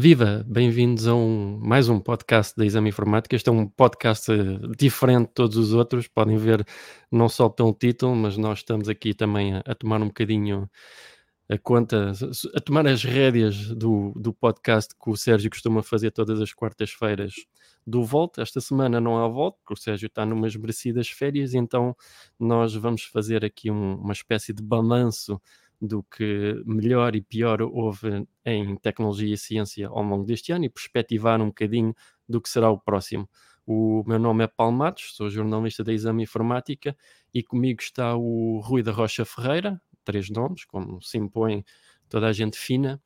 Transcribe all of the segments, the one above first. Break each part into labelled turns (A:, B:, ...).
A: Viva, bem-vindos a um, mais um podcast da Exame Informática. Este é um podcast eh, diferente de todos os outros, podem ver não só pelo título, mas nós estamos aqui também a, a tomar um bocadinho a conta, a tomar as rédeas do, do podcast que o Sérgio costuma fazer todas as quartas-feiras do Volta. Esta semana não há Volta, porque o Sérgio está numas merecidas férias, então nós vamos fazer aqui um, uma espécie de balanço do que melhor e pior houve em tecnologia e ciência ao longo deste ano e perspectivar um bocadinho do que será o próximo. O meu nome é Paulo Matos, sou jornalista da Exame Informática e comigo está o Rui da Rocha Ferreira, três nomes, como se impõe toda a gente fina,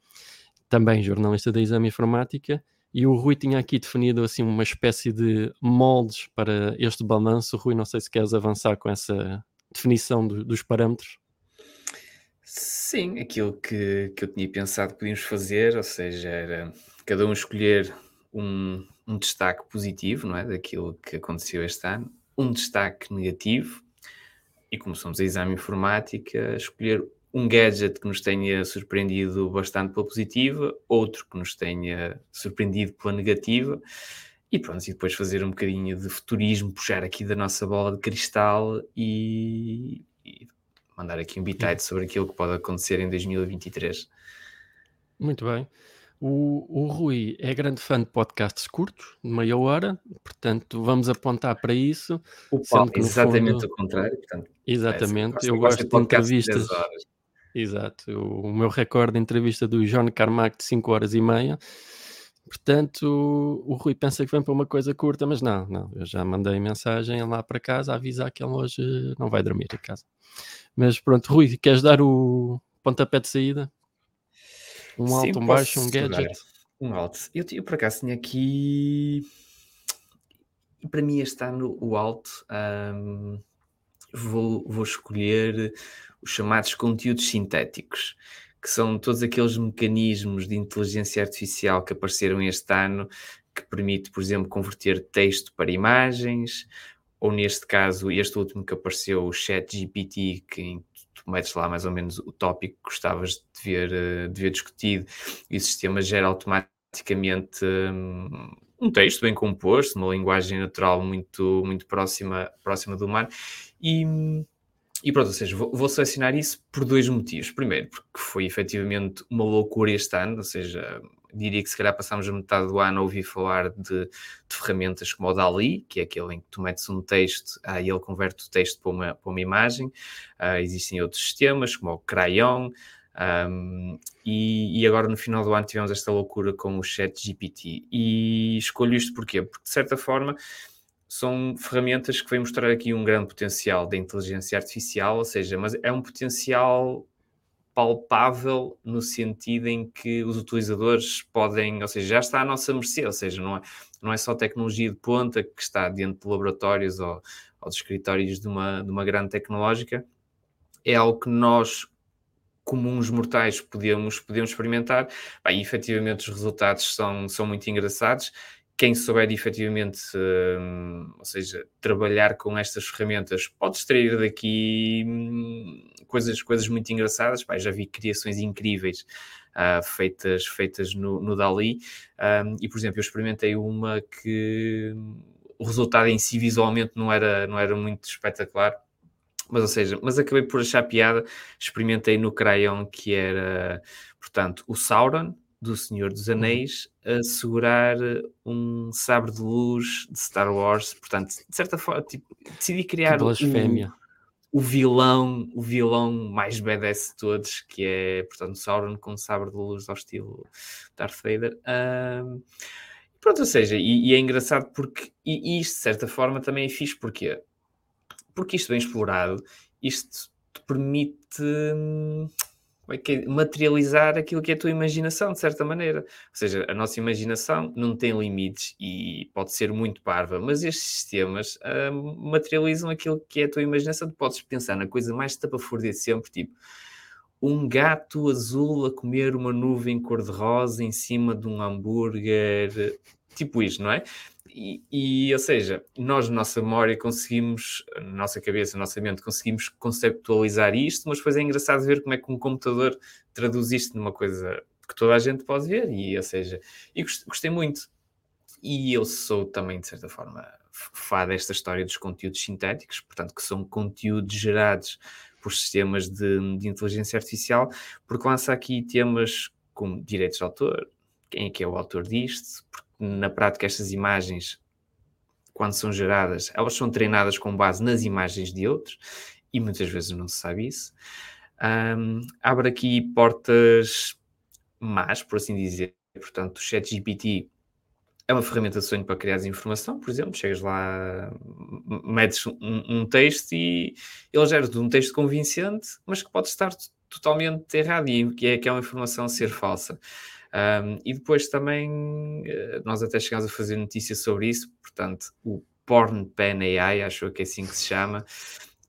A: também jornalista da Exame Informática, e o Rui tinha aqui definido assim uma espécie de moldes para este balanço. Rui, não sei se queres avançar com essa definição do, dos parâmetros.
B: Sim, aquilo que, que eu tinha pensado que podíamos fazer, ou seja, era cada um escolher um, um destaque positivo, não é? Daquilo que aconteceu este ano, um destaque negativo, e como somos a exame informática, escolher um gadget que nos tenha surpreendido bastante pela positiva, outro que nos tenha surpreendido pela negativa, e pronto, e depois fazer um bocadinho de futurismo, puxar aqui da nossa bola de cristal e, e mandar aqui um bitite sobre aquilo que pode acontecer em 2023.
A: Muito bem. O, o Rui é grande fã de podcasts curtos, de meia hora, portanto vamos apontar para isso.
B: O Paulo, exatamente fundo... o contrário. Portanto,
A: exatamente, é, eu gosto de entrevistas. Exato, o, o meu recorde de entrevista do John Carmack de 5 horas e meia. Portanto, o, Rui pensa que vem para uma coisa curta, mas não, não. Eu já mandei mensagem lá para casa a avisar que ele hoje não vai dormir em casa. Mas pronto, Rui, queres dar o pontapé de saída? Um Sim, alto, um baixo, um gadget?
B: Um alto. Eu, eu por acaso tinha aqui. Para mim, este ano, o alto. Vou, vou escolher os chamados conteúdos sintéticos, que são todos aqueles mecanismos de inteligência artificial que apareceram este ano, que permite, por exemplo, converter texto para imagens, ou neste caso, este último que apareceu, o Chat GPT, que tu metes lá mais ou menos o tópico que gostavas de ver, eh, de ver discutido, e o sistema gera automaticamente um, um texto bem composto, uma linguagem natural muito, muito próxima, próxima do humano, e, e pronto, ou seja, vou, vou, selecionar isso por dois motivos. Primeiro, porque foi efetivamente uma loucura este ano, ou seja, diria que se calhar passámos a metade do ano a ouvir falar de, de, ferramentas como o DALI, que é aquele em que tu metes um texto ah, e ele converte o texto para uma, para uma imagem. Uh, existem outros sistemas, como o Crayon, um, e, e, agora no final do ano tivemos esta loucura com o Chat GPT. E escolho isto porquê? Porque de certa forma são ferramentas que vêm mostrar aqui um grande potencial da inteligência artificial, ou seja, mas é um potencial palpável no sentido em que os utilizadores podem, ou seja, já está à nossa mercê, ou seja, não é, não é só tecnologia de ponta que está dentro de laboratórios ou, ou de escritórios de uma, de uma grande tecnológica, é algo que nós, comuns mortais, podemos, podemos experimentar. Bem, e efetivamente os resultados são, são muito engraçados quem souber efetivamente, hum, ou seja, trabalhar com estas ferramentas, pode extrair daqui hum, coisas, coisas muito engraçadas. Já vi criações incríveis uh, feitas, feitas no, no Dali. Um, e, por exemplo, eu experimentei uma que o resultado em si visualmente não era, não era muito espetacular. Mas, ou seja, mas acabei por achar piada. Experimentei no Crayon, que era, portanto, o Sauron, do Senhor dos uhum. Anéis a segurar um sabre de luz de Star Wars. Portanto, de certa forma, tipo, decidi criar o, o vilão, o vilão mais badass de todos, que é, portanto, Sauron com um sabre de luz ao estilo Darth Vader. Um, pronto, ou seja, e, e, é engraçado porque, e, isto de certa forma também é fixe, porque Porque isto bem explorado, isto te permite hum, materializar aquilo que é a tua imaginação, de certa maneira. Ou seja, a nossa imaginação não tem limites e pode ser muito parva, mas estes sistemas uh, materializam aquilo que é a tua imaginação. Tu podes pensar na coisa mais tapafúrdia de sempre, tipo um gato azul a comer uma nuvem cor-de-rosa em cima de um hambúrguer, tipo isto, não é? E, e, ou seja, nós, na nossa memória, conseguimos, na nossa cabeça, na nossa mente, conseguimos conceptualizar isto, mas depois é engraçado ver como é que um computador traduz isto numa coisa que toda a gente pode ver, e ou seja, e gostei muito. E eu sou também, de certa forma, fã desta história dos conteúdos sintéticos, portanto, que são conteúdos gerados por sistemas de, de inteligência artificial, porque lança aqui temas como direitos de autor, quem é que é o autor disto, porque na prática estas imagens, quando são geradas, elas são treinadas com base nas imagens de outros, e muitas vezes não se sabe isso. Um, abre aqui portas más, por assim dizer. Portanto, o ChatGPT é uma ferramenta de sonho para criar informação, por exemplo, chegas lá, metes um, um texto e ele gera-te um texto convincente, mas que pode estar totalmente errado e que é, que é uma informação ser falsa. Um, e depois também, eh, nós até chegámos a fazer notícias sobre isso, portanto, o Porn Pen AI, acho que é assim que se chama,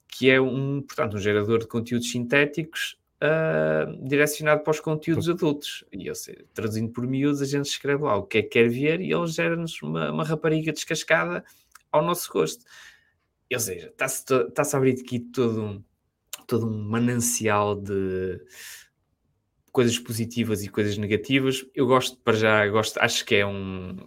B: que é um, portanto, um gerador de conteúdos sintéticos uh, direcionado para os conteúdos adultos. E eu sei, traduzindo por miúdos, a gente escreve lá o que é que quer ver e ele gera-nos uma, uma, rapariga descascada ao nosso gosto. Ou seja, está-se está a abrir aqui todo um, todo um manancial de coisas positivas e coisas negativas. Eu gosto, para já, gosto, acho que é um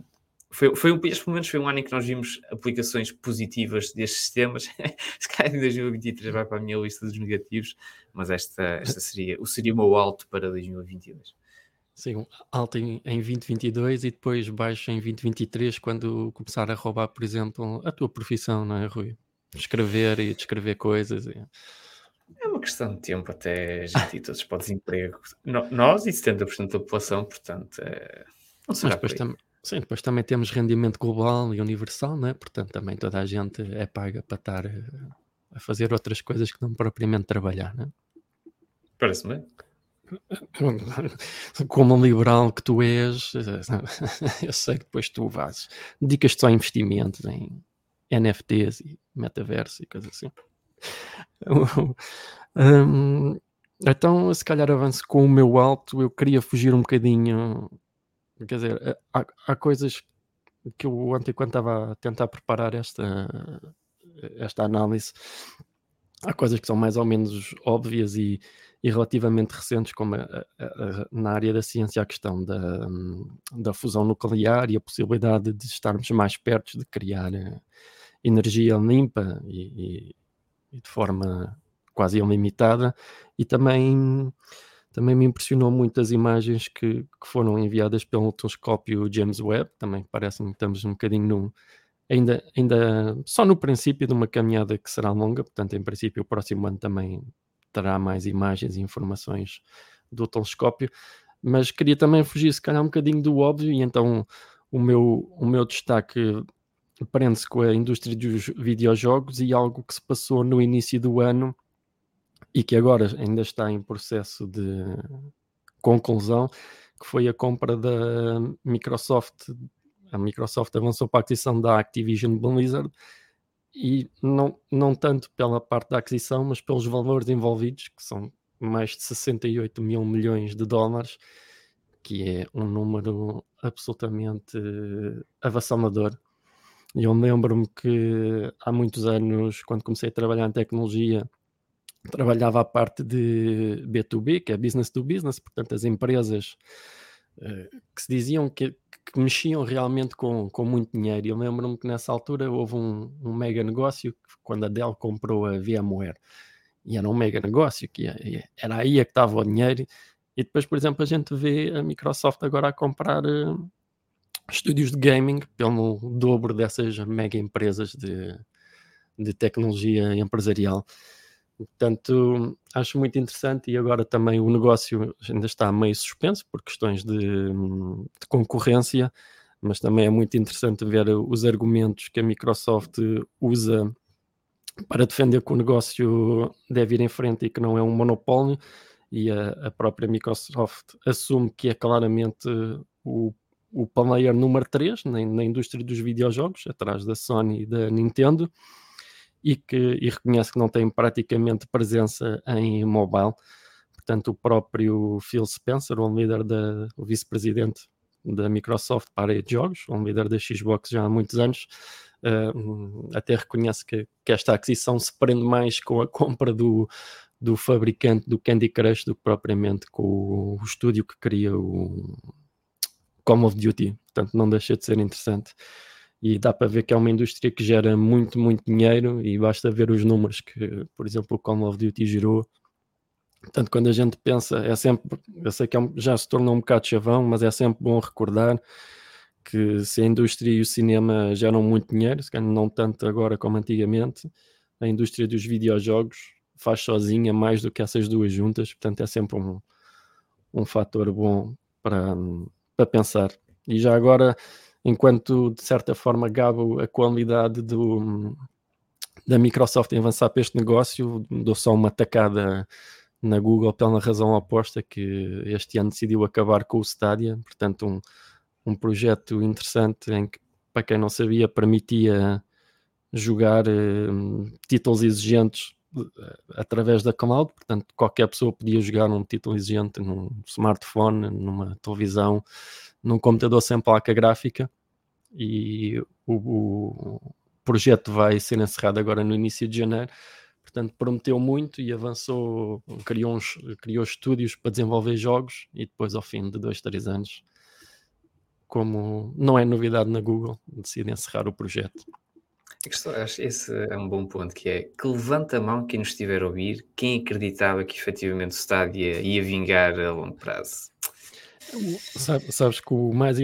B: foi, foi um, este momentos foi um ano em que nós vimos aplicações positivas destes sistemas. Se calhar em 2023 vai para a minha lista dos negativos, mas esta, esta seria, o seria o meu alto para 2022.
A: Sim, alto em, em 2022 e depois baixo em 2023 quando começar a roubar, por exemplo, a tua profissão, não é, Rui? Escrever e descrever coisas. E...
B: É uma questão de tempo até a gente ir todos para o desemprego. No, nós e 70% da população, portanto, é...
A: não será Mas depois, tam Sim, depois também temos rendimento global e universal, né? portanto também toda a gente é paga para estar eh, a fazer outras coisas que não propriamente trabalhar. Né?
B: Parece-me.
A: Como um liberal que tu és, eu sei que depois tu vais, dedicas só a investimentos em NFTs e metaverso e coisas assim. um, então, se calhar avanço com o meu alto, eu queria fugir um bocadinho Quer dizer, eh, há, há coisas que eu ontem, quando estava a tentar preparar esta, esta análise, há coisas que são mais ou menos óbvias e, e relativamente recentes, como a, a, a, na área da ciência, a questão da, da fusão nuclear e a possibilidade de estarmos mais perto de criar eh, energia limpa e, e, e de forma quase ilimitada, e também também me impressionou muito as imagens que, que foram enviadas pelo telescópio James Webb. Também parece-me que estamos um bocadinho ainda, ainda só no princípio de uma caminhada que será longa. Portanto, em princípio, o próximo ano também terá mais imagens e informações do telescópio. Mas queria também fugir, se calhar, um bocadinho do óbvio, e então o meu, o meu destaque prende-se com a indústria dos videojogos e algo que se passou no início do ano e que agora ainda está em processo de conclusão, que foi a compra da Microsoft. A Microsoft avançou para a aquisição da Activision Blizzard e não, não tanto pela parte da aquisição, mas pelos valores envolvidos, que são mais de 68 mil milhões de dólares, que é um número absolutamente avassalador. E eu lembro-me que há muitos anos, quando comecei a trabalhar em tecnologia, trabalhava a parte de B2B, que é business to business, portanto, as empresas uh, que se diziam que, que, mexiam realmente com, com muito dinheiro. Eu lembro-me que nessa altura houve um, um mega negócio quando a Dell comprou a VMware. E era um mega negócio, que era aí é que estava o dinheiro. E depois, por exemplo, a gente vê a Microsoft agora a comprar uh, estúdios de gaming pelo dobro dessas mega empresas de, de tecnologia empresarial. Portanto, acho muito interessante e agora também o negócio ainda está meio suspenso por questões de, de, concorrência, mas também é muito interessante ver os argumentos que a Microsoft usa para defender que o negócio deve ir em frente e que não é um monopólio, e a, a própria Microsoft assume que é claramente o, o player número 3 na, na indústria dos videojogos, atrás da Sony e da Nintendo e que e reconhece que não tem praticamente presença em mobile. Portanto, o próprio Phil Spencer, um líder da, o vice-presidente da Microsoft para a de jogos, um líder da Xbox já há muitos anos, uh, até reconhece que, que, esta aquisição se prende mais com a compra do, do fabricante do Candy Crush do que propriamente com o, o estúdio que cria o Call of Duty. Portanto, não deixa de ser interessante. E dá para ver que é uma indústria que gera muito, muito dinheiro e basta ver os números que, por exemplo, o Call of Duty gerou. Portanto, quando a gente pensa, é sempre, eu sei que é já se tornou um bocado chavão, mas é sempre bom recordar que se a indústria e o cinema geram muito dinheiro, se calhar não tanto agora como antigamente, a indústria dos videojogos faz sozinha mais do que essas duas juntas, portanto é sempre um, um fator bom para, para pensar. E já agora, enquanto de certa forma gabo a qualidade do, da Microsoft em avançar para este negócio, dou só uma tacada na Google pela razão oposta que este ano decidiu acabar com o Stadia, portanto um, um projeto interessante em que, para quem não sabia, permitia jogar uh, títulos exigentes através da cloud, portanto qualquer pessoa podia jogar um título exigente num smartphone, numa televisão, num computador sem placa gráfica e o, o projeto vai ser encerrado agora no início de janeiro portanto prometeu muito e avançou, criou, uns, criou estúdios para desenvolver jogos e depois ao fim de dois, três anos, como não é novidade na Google, decide encerrar o projeto.
B: Esse é um bom ponto, que é que levanta a mão quem nos estiver a ouvir, quem acreditava que efetivamente o Stadia ia vingar a longo prazo.
A: Sabe, sabes que o mais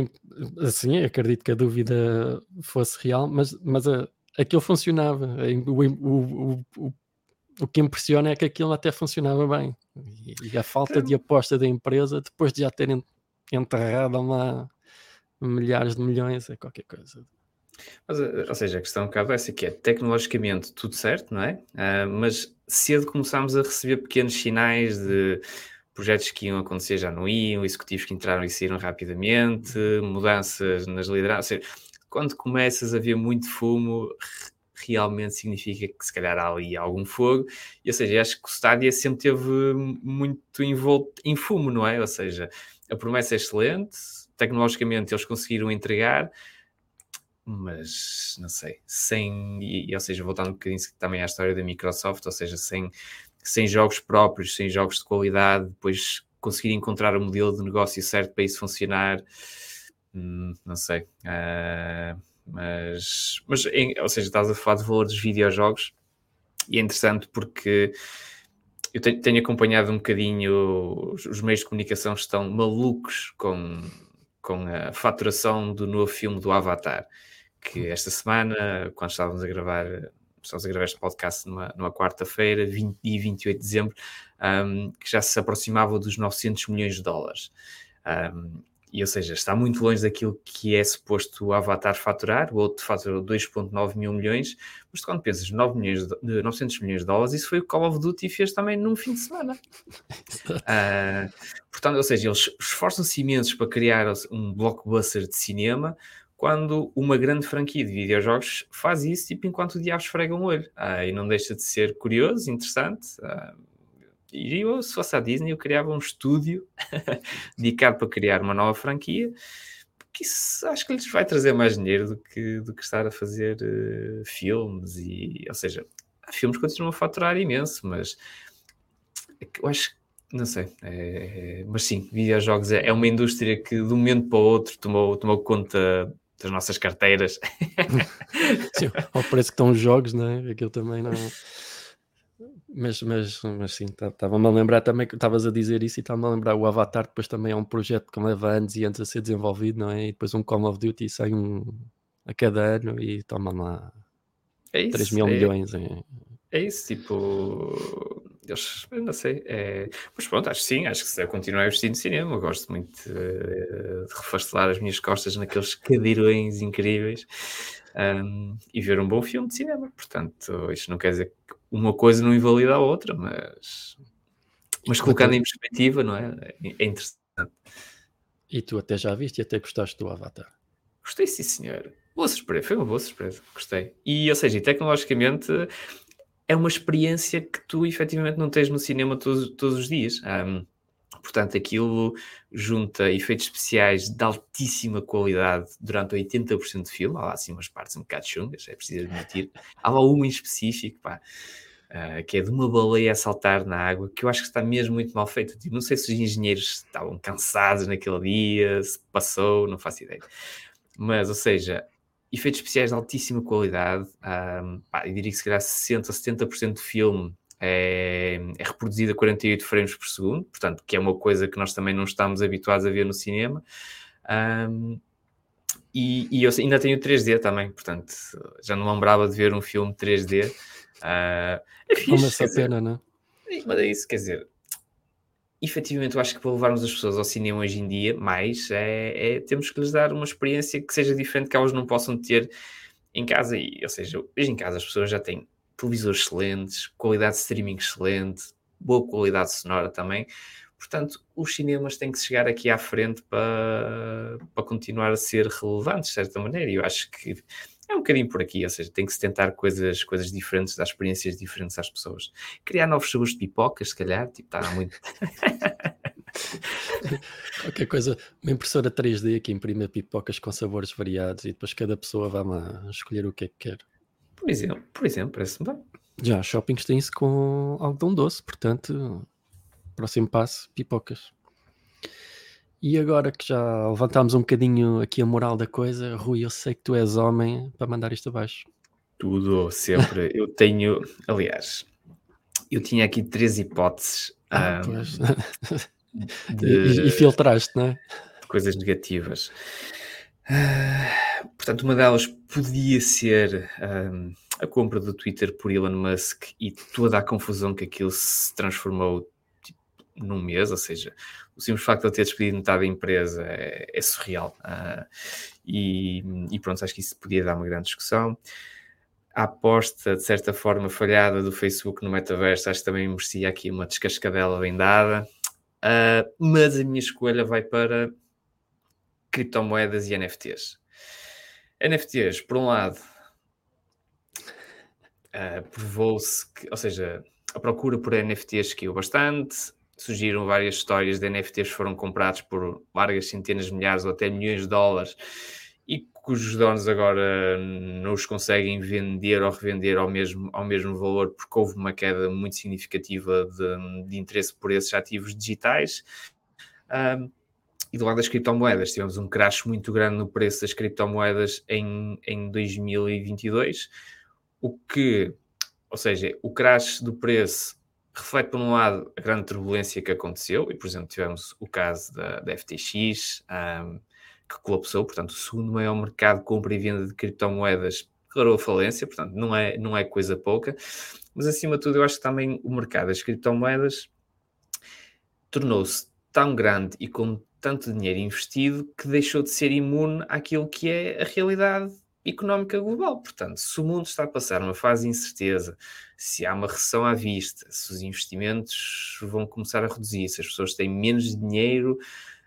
A: assim, acredito que a dúvida fosse real, mas, mas a, aquilo funcionava. O, o, o, o que impressiona é que aquilo até funcionava bem. E, e a falta de aposta da empresa, depois de já terem enterrado lá milhares de milhões, é qualquer coisa.
B: Mas, eh, ou seja, a questão um bocado é essa que é tecnologicamente tudo certo, não é? Uh, mas cedo começámos a receber pequenos sinais de projetos que iam acontecer já não iam, executivos que entraram e saíram rapidamente, mudanças nas lideranças. Quando começas a ver muito fumo, realmente significa que se calhar há ali algum fogo, e ou seja, acho que o Stadia sempre teve muito envolto em fumo, não é? Ou seja, a promessa é excelente, tecnologicamente eles conseguiram entregar, mas não sei, sem, e, ou seja, voltando um bocadinho também à história da Microsoft, ou seja, sem, sem jogos próprios, sem jogos de qualidade, depois conseguir encontrar o modelo de negócio certo para isso funcionar, hum, não sei. Uh, mas, mas em, ou seja, estás a falar de valor dos videojogos e é interessante porque eu tenho, tenho acompanhado um bocadinho os, os, meios de comunicação estão malucos com, com a faturação do novo filme do Avatar que esta semana, quando estávamos a gravar estamos a gravar este podcast numa, numa quarta-feira, 20 e 28 de dezembro, um, que já se aproximava dos 900 milhões de dólares. Um, e, ou seja, está muito longe daquilo que é suposto o Avatar faturar, o outro faturou 2,9 mil milhões, mas quando pensas 9 milhões de, 900 milhões de dólares, isso foi o Call of Duty fez também num fim de semana. uh, portanto, ou seja, eles esforçam-se imensos para criar um blockbuster de cinema, quando uma grande franquia de videojogos faz isso, tipo, enquanto o diabo esfrega um olho. Uh, e não deixa de ser curioso, interessante, uh, e eu, se fosse a Disney, eu criava um estúdio dedicado para criar uma nova franquia, porque isso acho que lhes vai trazer mais dinheiro do que, do que estar a fazer uh, filmes. E, ou seja, filmes continuam a faturar imenso, mas é eu acho não sei, é, é, mas sim, videojogos é, é, uma indústria que de um momento para o outro tomou, tomou conta das nossas carteiras.
A: sim, ao preço que estão os jogos, não é? Aquilo também não. Mas, mas, mas sim, estava-me a lembrar também que estavas a dizer isso e estava-me a lembrar o Avatar depois também é um projeto que leva anos e anos a ser desenvolvido, não é? E depois um Call of Duty sai um a cada ano e toma lá é isso, 3 mil é, milhões. Em...
B: É isso, tipo. Eles, não sei. É... Mas pronto, acho que sim, acho que se eu continuar a investir no cinema, eu gosto muito de, de refastelar as minhas costas naqueles cadeirões incríveis um, e ver um bom filme de cinema. Portanto, isto não quer dizer que uma coisa não invalida a outra, mas, mas colocando em perspectiva, não é? É interessante.
A: E tu até já viste e até gostaste do Avatar?
B: Gostei, sim, senhor. Boa surpresa, foi uma boa surpresa, gostei. E, ou seja, tecnologicamente é uma experiência que tu efetivamente não tens no cinema todos, todos os dias. Um, portanto, aquilo junta efeitos especiais de altíssima qualidade durante 80% do filme. Há lá assim umas partes um bocado chungas, é preciso admitir. Há lá uma em específico, pá uh, que é de uma baleia a saltar na água, que eu acho que está mesmo muito mal feito. Tipo, não sei se os engenheiros estavam cansados naquele dia, se passou, não faço ideia. Mas, ou seja, efeitos especiais de altíssima qualidade, um, pá, eu diria que se calhar 60% a 70% do filme é, é, reproduzido a 48 frames por segundo, portanto, que é uma coisa que nós também não estamos habituados a ver no cinema. Um, e, e, eu ainda tenho 3D também, portanto, já não lembrava de ver um filme 3D. Uh,
A: ah, é fixe, essa pena, não
B: é? Mas é isso, quer dizer, efetivamente eu acho que para levarmos as pessoas ao cinema hoje em dia, mais, é, é, temos que lhes dar uma experiência que seja diferente que elas não possam ter em casa. E, ou seja, hoje em casa as pessoas já têm televisores excelentes, qualidade de streaming excelente, boa qualidade sonora também. Portanto, os cinemas têm que chegar aqui à frente para, para continuar a ser relevantes, de certa maneira. E eu acho que é um bocadinho por aqui, ou seja, tem que se tentar coisas, coisas diferentes, dar experiências diferentes às pessoas. Criar novos sabores de pipocas, se calhar, tipo, está muito.
A: Qualquer coisa, uma impressora 3D que imprime pipocas com sabores variados e depois cada pessoa vai lá escolher o que é que quer.
B: Por exemplo, por exemplo, parece-me bem.
A: Já, shoppings têm isso com algodão doce, portanto, Próximo passo, pipocas. E agora que já levantámos um bocadinho aqui a moral da coisa, Rui, eu sei que tu és homem para mandar isto abaixo.
B: Tudo, sempre. eu tenho, aliás, eu tinha aqui três hipóteses. Ah,
A: um, de, e, e, filtraste, não é?
B: Coisas negativas. Uh, portanto, uma delas podia ser um, a compra do Twitter por Elon Musk e toda a confusão que aquilo se transformou num mês, ou seja, o simples facto de ele ter despedido metade da empresa é, é surreal. Uh, e, e, pronto, acho que isso podia dar uma grande discussão. A aposta, de certa forma, falhada do Facebook no metaverso, acho que também merecia aqui uma descascadela bem dada. Uh, mas a minha escolha vai para criptomoedas e NFTs. NFTs, por um lado, uh, provou-se que, ou seja, a procura por NFTs caiu bastante, surgiram várias histórias de NFTs que foram comprados por largas centenas de milhares ou até milhões de dólares e cujos donos agora não os conseguem vender ou revender ao mesmo, ao mesmo valor porque houve uma queda muito significativa de, de interesse por esses ativos digitais. Um, e do lado das criptomoedas, tivemos um crash muito grande no preço das criptomoedas em, em 2022, o que, ou seja, o crash do preço reflete, por um lado, a grande turbulência que aconteceu, e, por exemplo, tivemos o caso da, da FTX, um, que colapsou, portanto, o segundo maior mercado de compra e venda de criptomoedas declarou falência, portanto, não é, não é coisa pouca, mas acima de tudo, eu acho que também o mercado das criptomoedas tornou-se tão grande e com tanto dinheiro investido que deixou de ser imune àquilo que é a realidade económica global. Portanto, se o mundo está a passar uma fase de incerteza, se há uma recessão à vista, se os investimentos vão começar a reduzir, se as pessoas têm menos dinheiro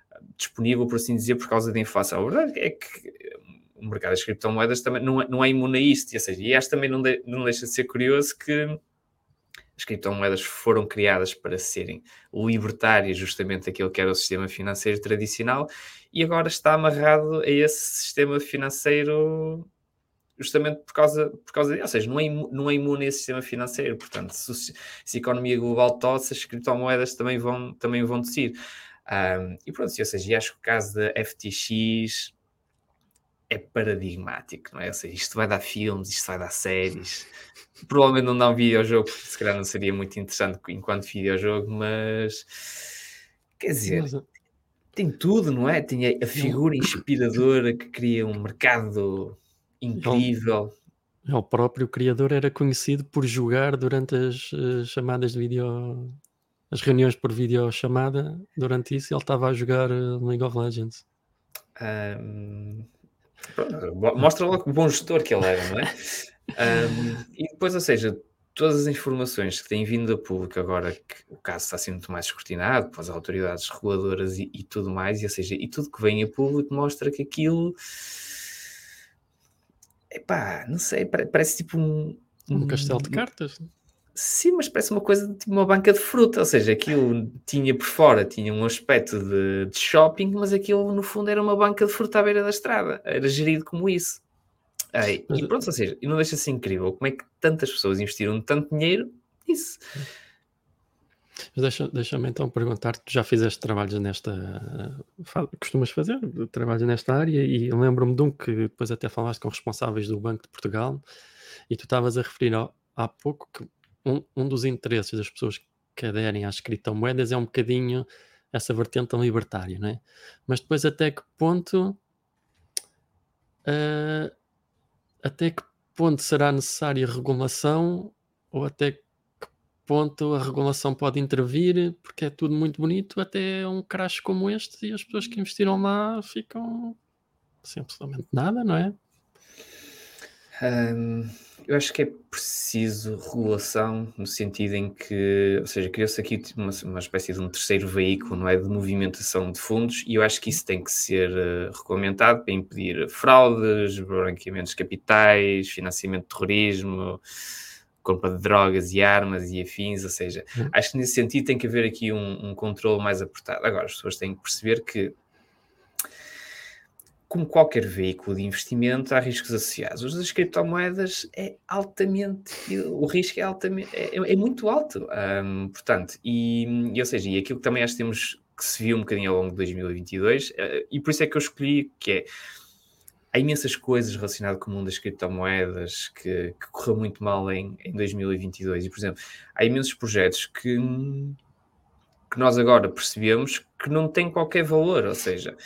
B: ah, disponível, por assim dizer, por causa da inflação. A verdade é que o mercado das criptomoedas também não é, não é imune a isto, ou seja, e acho também não, de, não deixa de ser curioso que as criptomoedas foram criadas para serem libertárias justamente daquilo que era o sistema financeiro tradicional e agora está amarrado a esse sistema financeiro justamente por causa, por causa de, ou seja, não é, não é imune a esse sistema financeiro, portanto, se, se a economia global tosse, as criptomoedas também vão, também vão descer. Um, e pronto, ou seja, acho que o caso da FTX é paradigmático, não é? Ou seja, isto vai dar filmes, isto vai dar séries. Provavelmente não dá um videojogo, porque se calhar não seria muito interessante enquanto videojogo, mas quer dizer, mas, tem tudo, não é? Tem a figura inspiradora que cria um mercado incrível.
A: O próprio criador era conhecido por jogar durante as uh, chamadas de vídeo, as reuniões por videochamada. Durante isso, ele estava a jogar uh, League of Legends.
B: Um, mostra logo o bom gestor que ele era, não é? Um, e depois, ou seja, todas as informações que têm vindo a público agora que o caso está sendo muito mais escrutinado pelas autoridades reguladoras e, e, tudo mais, e, ou seja, e tudo que vem a público mostra que aquilo epá, não sei, parece tipo um,
A: um, um castelo de cartas.
B: Sim, mas parece uma coisa tipo uma banca de fruta, ou seja, aquilo tinha por fora, tinha um aspecto de, de shopping, mas aquilo no fundo era uma banca de fruta à beira da estrada, era gerido como isso. Ei, e pronto, ou seja, e não deixa-se incrível como é que tantas pessoas investiram tanto dinheiro isso.
A: Deixa-me deixa então perguntar, tu já fizeste trabalhos nesta, costumas fazer trabalhos nesta área e lembro-me de um que depois até falaste com responsáveis do Banco de Portugal e tu estavas a referir ao, há pouco que um, um dos interesses das pessoas que aderem às criptomoedas é um bocadinho essa vertente libertária, não é? Mas depois até que ponto uh, até que ponto será necessária regulação ou até que ponto a regulação pode intervir, porque é tudo muito bonito, até um crash como este e as pessoas que investiram lá ficam sem absolutamente nada, não é?
B: Eu acho que é preciso regulação no sentido em que, ou seja, criou-se aqui uma, uma espécie de um terceiro veículo, não é, de movimentação de fundos e eu acho que isso tem que ser uh, regulamentado para impedir fraudes, branqueamentos de capitais, financiamento de terrorismo, compra de drogas e armas e afins, ou seja, uhum. acho que nesse sentido tem que haver aqui um, um controle mais apertado. Agora, as pessoas têm que perceber que como qualquer veículo de investimento, há riscos associados. Os das criptomoedas é altamente, o risco é altamente, é, é muito alto, portanto, e, e, ou seja, e aquilo que também acho que temos que se viu um bocadinho ao longo de 2022, uh, eh, e por isso é que eu escolhi, que é, há imensas coisas relacionadas com o mundo das criptomoedas que, que correu muito mal em, em 2022, e por exemplo, há imensos projetos que, que nós agora percebemos que não têm qualquer valor, ou seja,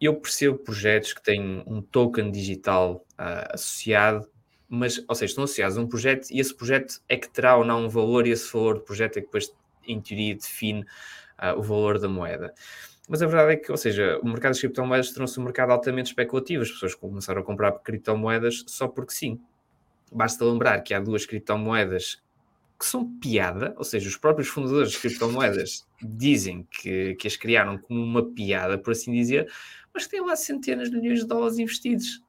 B: eu percebo projetos que têm um token digital uh, associado, mas, ou seja, estão associados a um projeto e esse projeto é que terá ou não um valor e esse valor do projeto é que depois, em teoria, define uh, o valor da moeda. Mas a verdade é que, ou seja, o mercado das criptomoedas tornou-se um mercado altamente especulativo. As pessoas começaram a comprar criptomoedas só porque sim. Basta lembrar que há duas criptomoedas que são piada, ou seja, os próprios fundadores de criptomoedas dizem que, que as criaram como uma piada, por assim dizer, mas que têm lá centenas de milhões de dólares investidos.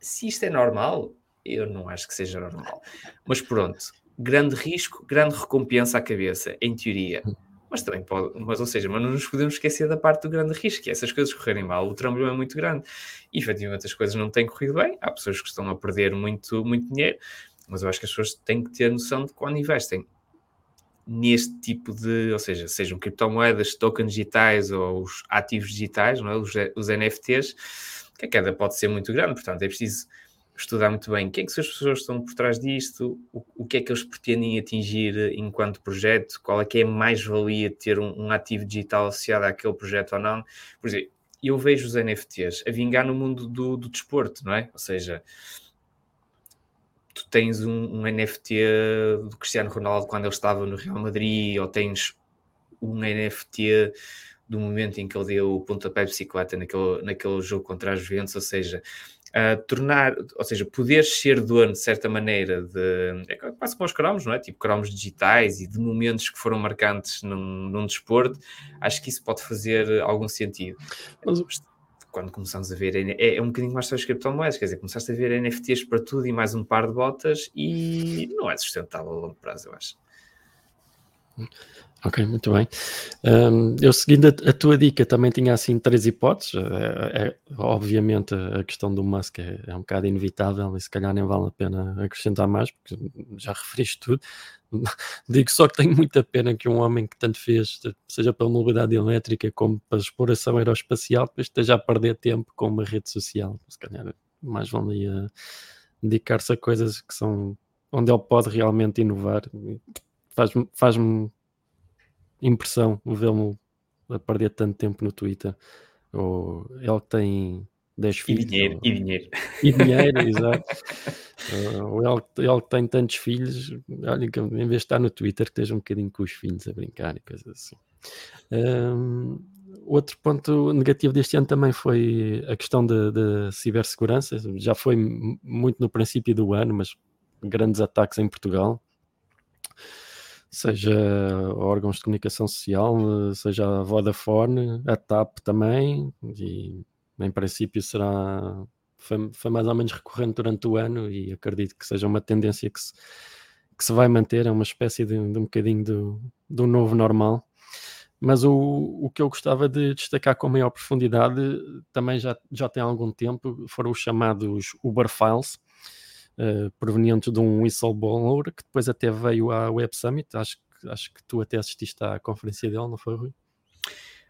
B: Se isto é normal, eu não acho que seja normal. Mas pronto, grande risco, grande recompensa à cabeça, em teoria. Mas também pode, mas ou seja, mas não nos podemos esquecer da parte do grande risco, que é essas coisas correrem mal, o trambolhão é muito grande. E efetivamente as coisas não têm corrido bem, há pessoas que estão a perder muito, muito dinheiro, mas eu acho que as pessoas têm que ter noção de quando investem neste tipo de, ou seja, sejam criptomoedas, tokens digitais ou os ativos digitais, não é? os, os NFTs, que a queda pode ser muito grande, portanto é preciso estudar muito bem quem é que são as pessoas que estão por trás disto, o, o que é que eles pretendem atingir enquanto projeto, qual é que é mais-valia ter um, um, ativo digital associado àquele projeto ou não. Por exemplo, eu vejo os NFTs a vingar no mundo do, do desporto, não é? Ou seja, tu tens um, um, NFT do Cristiano Ronaldo quando ele estava no Real Madrid, ou tens um NFT do momento em que ele deu o pontapé de bicicleta naquele, naquele jogo contra as Juventus, ou seja, uh, tornar, ou seja, poder ser dono de certa maneira de, é quase como os cromos, não é? Tipo cromos digitais e de momentos que foram marcantes num, num desporto, acho que isso pode fazer algum sentido. Mas, quando começamos a ver, é, é um bocadinho mais só as criptomoedas, quer dizer, começaste a ver NFTs para tudo e mais um par de botas e não é sustentável a longo prazo, eu acho.
A: Ok, muito bem. Um, eu seguindo a, a, tua dica, também tinha assim três hipóteses. É, é, obviamente a questão do Musk é, é, um bocado inevitável e se calhar nem vale a pena acrescentar mais, porque já referiste tudo. Digo só que tenho muita pena que um homem que tanto fez, seja pela mobilidade elétrica como para exploração aeroespacial, depois esteja a perder tempo com uma rede social. Se calhar mais valia dedicar-se a coisas que são onde ele pode realmente inovar. Faz-me faz impressão vê-lo a perder tanto tempo no Twitter. Ou ele tem 10 filhos.
B: E dinheiro, ou...
A: e
B: dinheiro.
A: E dinheiro, exato. Uh, ele, ele tem tantos filhos, olha, em vez de estar no Twitter, que esteja um bocadinho com os filhos a brincar e coisas assim. Um, outro ponto negativo deste ano também foi a questão da cibersegurança. Já foi muito no princípio do ano, mas grandes ataques em Portugal seja órgãos de comunicação social, seja a Vodafone, a TAP também, e em princípio será foi, foi, mais ou menos recorrente durante o ano e acredito que seja uma tendência que se, que se vai manter, é uma espécie de, de um bocadinho do, do novo normal. Mas o, o que eu gostava de destacar com maior profundidade também já, já tem algum tempo foram os chamados Uber Files, uh, provenientes de um whistleblower que depois até veio à Web Summit. Acho, acho que tu até assististe à conferência dele, não foi, Rui?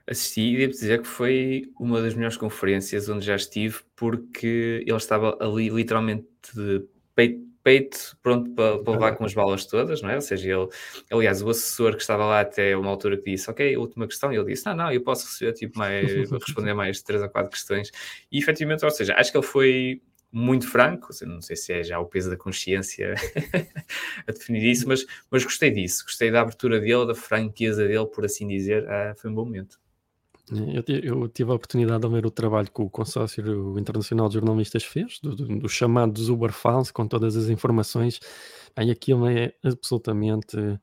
B: Assisti e devo dizer que foi uma das melhores conferências onde já estive, porque ele estava ali literalmente de peito, peito pronto para, para levar com as balas todas, não é? Ou seja, ele, aliás, o assessor que estava lá até uma altura que disse, ok, última questão, e ele disse, não, não, eu posso receber, tipo, mais, responder mais três ou quatro questões, e efetivamente, ou seja, acho que ele foi muito franco, não sei se é já o peso da consciência a definir isso, mas, mas gostei disso, gostei da abertura dele, da franqueza dele, por assim dizer, ah, foi um bom momento.
A: Eu, eu, tive a oportunidade de ver o trabalho que o Consórcio Internacional de Jornalistas fez, do, do, do chamado Uber Files, com todas as informações. Aí aquilo é absolutamente uh,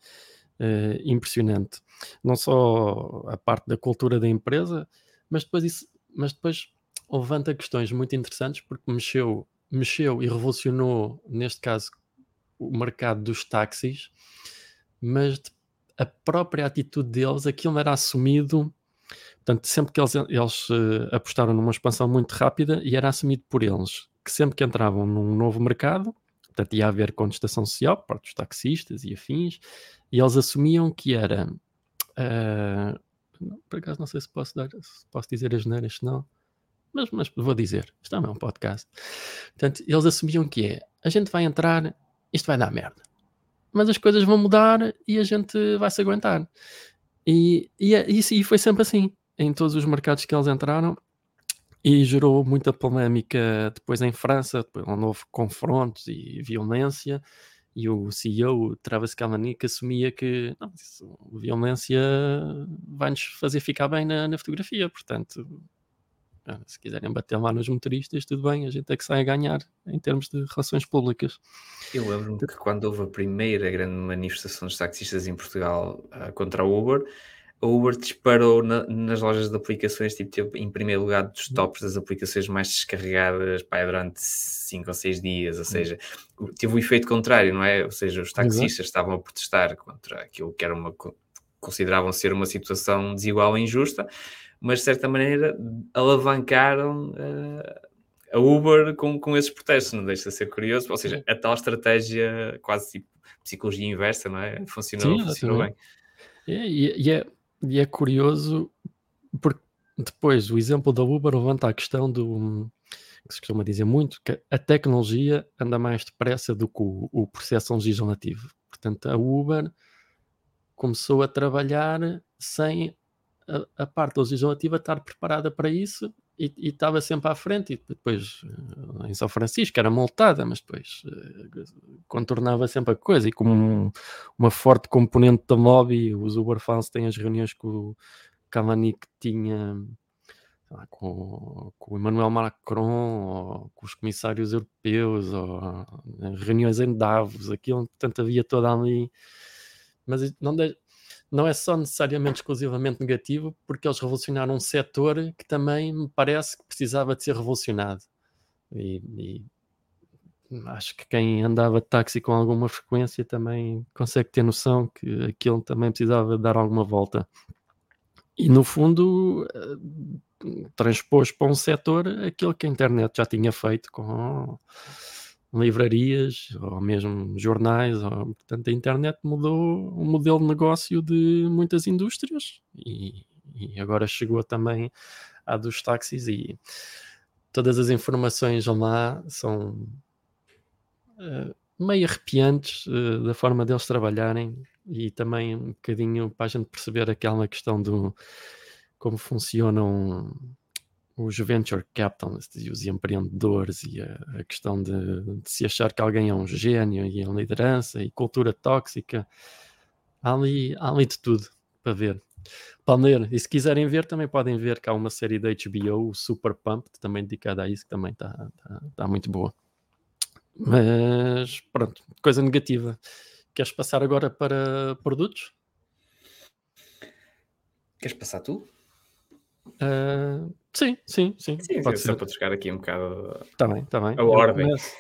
A: impressionante. Não só a parte da cultura da empresa, mas depois, isso, mas depois levanta questões muito interessantes porque mexeu, mexeu e revolucionou, neste caso, o mercado dos táxis, mas a própria atitude deles, aquilo era assumido Portanto, sempre que eles, eles uh, apostaram numa expansão muito rápida e era assumido por eles que sempre que entravam num novo mercado, portanto, ia haver contestação social por dos taxistas e afins, e eles assumiam que era. Uh, por acaso, não sei se posso, dar, se posso dizer as neiras, não. Mas, mas vou dizer, isto também é um podcast. Portanto, eles assumiam que é: a gente vai entrar, isto vai dar merda. Mas as coisas vão mudar e a gente vai se aguentar. E, e, é, e, e foi sempre assim em todos os mercados que eles entraram e gerou muita polémica depois em França, depois houve confrontos e violência e o CEO, Travis Kalanick, assumia que não, violência vai-nos fazer ficar bem na, na, fotografia, portanto se quiserem bater lá nos motoristas, tudo bem, a gente é que sai a ganhar em termos de relações públicas.
B: Eu lembro-me que quando houve a primeira grande manifestação dos taxistas em Portugal uh, contra a Uber, a Uber disparou na, nas lojas de aplicações, tipo, teve em primeiro lugar dos uhum. tops das aplicações mais descarregadas pá, durante 5 ou 6 dias, ou uhum. seja, teve o efeito contrário, não é? Ou seja, os taxistas estavam a protestar contra aquilo que era uma consideravam ser uma situação desigual e injusta, mas de certa maneira alavancaram uh, a Uber com, com esses protestos, não deixa de ser curioso, ou seja, a tal estratégia quase tipo psicologia inversa, não é? Funcionou, Sim, funcionou bem.
A: É, e, é, e é curioso porque depois o exemplo da Uber levanta a questão do que se costuma dizer muito, que a tecnologia anda mais depressa do que o, o processo legislativo. Portanto, a Uber começou a trabalhar sem a, a parte legislativa estar preparada para isso e, e estava sempre à frente. E depois, eh, em São Francisco, era multada, mas depois uh, contornava sempre a coisa. E como um, uma forte componente da lobby, os Uber fans têm as reuniões que o Kalanick tinha lá, com, com, o Emmanuel Macron, ou com os comissários europeus, ou uh, reuniões em Davos, aquilo, portanto, havia toda ali. Mas não, de, não é só necessariamente exclusivamente negativo, porque eles revolucionaram um setor que também me parece que precisava de ser revolucionado. E, e acho que quem andava de táxi com alguma frequência também consegue ter noção que aquilo também precisava dar alguma volta. E no fundo, uh, transpôs para um setor aquilo que a internet já tinha feito com livrarias ou mesmo jornais, ou, portanto a internet mudou o modelo de negócio de muitas indústrias e, e agora chegou também à dos táxis e todas as informações lá são uh, meio arrepiantes uh, da forma deles trabalharem e também um bocadinho para a gente perceber aquela questão do como funcionam os venture capitalists e os empreendedores e a, a questão de, de, se achar que alguém é um gênio e a liderança e cultura tóxica. Há ali, há ali de tudo para ver. Palmeira, e se quiserem ver, também podem ver que há uma série da HBO, Super Pump, também dedicada a isso, que também está tá, tá muito boa. Mas pronto, coisa negativa. Queres passar agora para produtos?
B: Queres passar tu?
A: Uh, Sim, sim, sim.
B: sim pode ser. para trocar aqui um bocado
A: tá bem, tá bem.
B: a ordem.
A: Começo,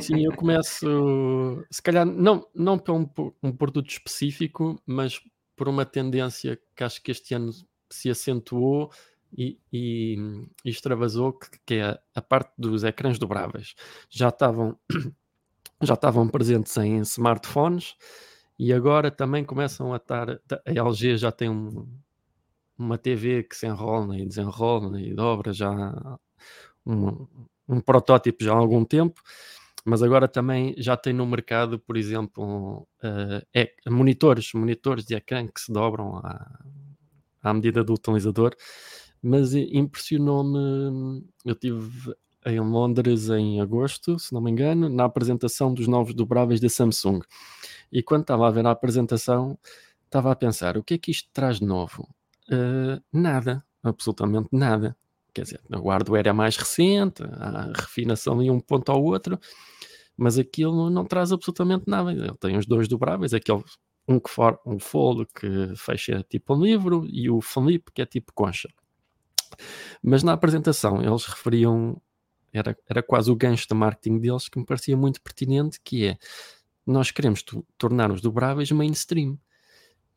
A: sim, eu começo, se calhar, não, não por um, um, produto específico, mas por uma tendência que acho que este ano se acentuou e, e, e extravasou, que, que é a parte dos ecrãs dobráveis. Já estavam já estavam presentes em smartphones e agora também começam a estar. A LG já tem um, uma TV que se enrola e desenrola e dobra já um, um protótipo já há algum tempo, mas agora também já tem no mercado, por exemplo, uh, é, monitores, monitores de ecrã que se dobram à, à medida do utilizador. Mas impressionou-me, eu tive em Londres em agosto, se não me engano, na apresentação dos novos dobráveis da Samsung. E quando estava a ver a apresentação, estava a pensar: o que é que isto traz de novo? Uh, nada, absolutamente nada. Quer dizer, o hardware é mais recente, a refinação de um ponto ao outro, mas aquilo não traz absolutamente nada. Ele tem os dois dobráveis, aquele um que for, um fold que fecha tipo um livro e o flip que é tipo concha. Mas na apresentação eles referiam era, era quase o gancho de marketing deles que me parecia muito pertinente, que é nós queremos tornar os dobráveis mainstream.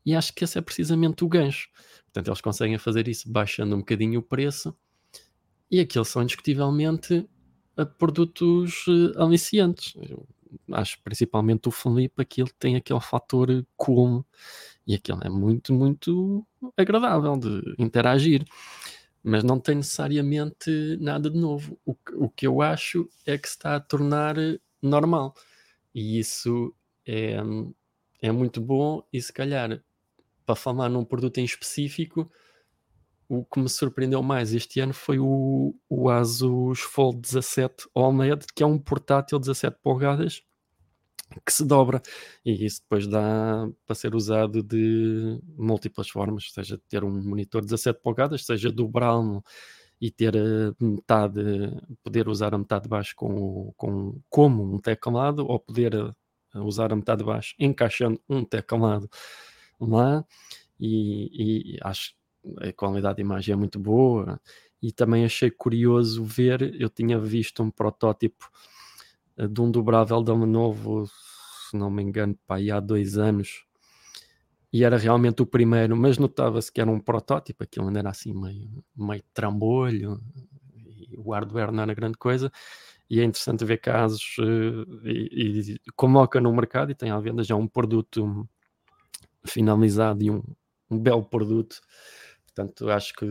A: E acho que esse é precisamente o gancho. Portanto, eles conseguem fazer isso baixando um bocadinho o preço e aqueles são indiscutivelmente eh, produtos uh, aliciantes. Eu acho principalmente o Felipe, aquilo tem aquele fator cool e aquilo é muito, muito agradável de interagir mas não tem necessariamente nada de novo. O que, o que eu acho é que se está a tornar normal. E isso é, é muito bom. E se calhar, para falar num produto em específico, o que me surpreendeu mais este ano foi o, o Asus Fold 17 OLED, que é um portátil 17 polegadas que se dobra. E isso depois dá para ser usado de múltiplas formas, seja ter um monitor de 17 polegadas, seja dobrá-lo e ter a metade, poder usar a metade de baixo com, com, como um teclado ou poder eh, usar a metade de baixo encaixando um teclado lá e, e acho que a qualidade de imagem é muito boa e também achei curioso ver, eu tinha visto um protótipo eh, de um dobrável da Lenovo, se não me engano, pá, há dois anos. E era realmente o primeiro, mas notava-se que era um protótipo, aquilo ainda era assim meio, meio trambolho, o hardware não era grande coisa. E é interessante ver casos uh, e, e coloca no mercado e tem à venda já um produto finalizado e um, um belo produto. Portanto, acho que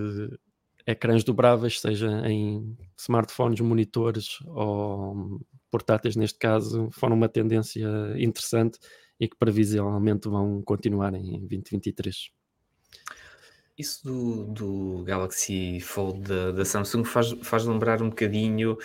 A: ecrãs dobráveis, seja em smartphones, monitores ou portáteis, neste caso, foram uma tendência interessante e que previsivelmente vão continuar em 2023.
B: Isso do, do Galaxy Fold da, da Samsung faz, faz lembrar um bocadinho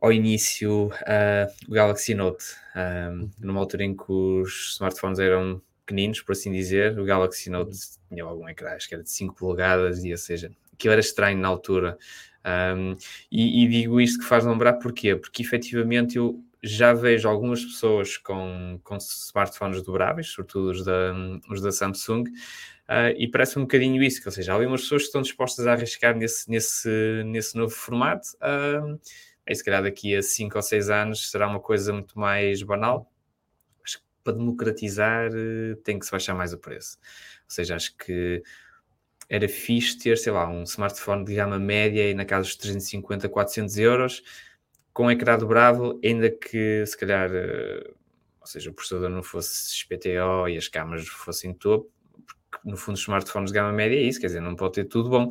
B: ao início uh, o Galaxy Note, uh, numa altura em que os smartphones eram pequeninos, por assim dizer, o Galaxy Note tinha algum ecrã, acho que era de 5 polegadas, e ou seja, aquilo era estranho na altura. Um, e, e, digo isto que faz lembrar porquê? Porque efetivamente eu já vejo algumas pessoas com, com smartphones dobráveis, sobretudo os da, os da Samsung, uh, e parece um bocadinho isso, que, ou seja, há algumas pessoas que estão dispostas a arriscar nesse, nesse, nesse novo formato. Uh, aí, se calhar daqui a 5 ou 6 anos será uma coisa muito mais banal. Para democratizar uh, tem que se baixar mais o preço. Ou seja, acho que era fixe ter, sei lá, um smartphone de gama média e na casa dos 350, 400 euros, com ecrã dobrável, ainda que se calhar, uh, ou seja, o processador não fosse XPTO e as câmaras fossem topo, porque no fundo os smartphones de gama média é isso, quer dizer, não pode ter tudo bom,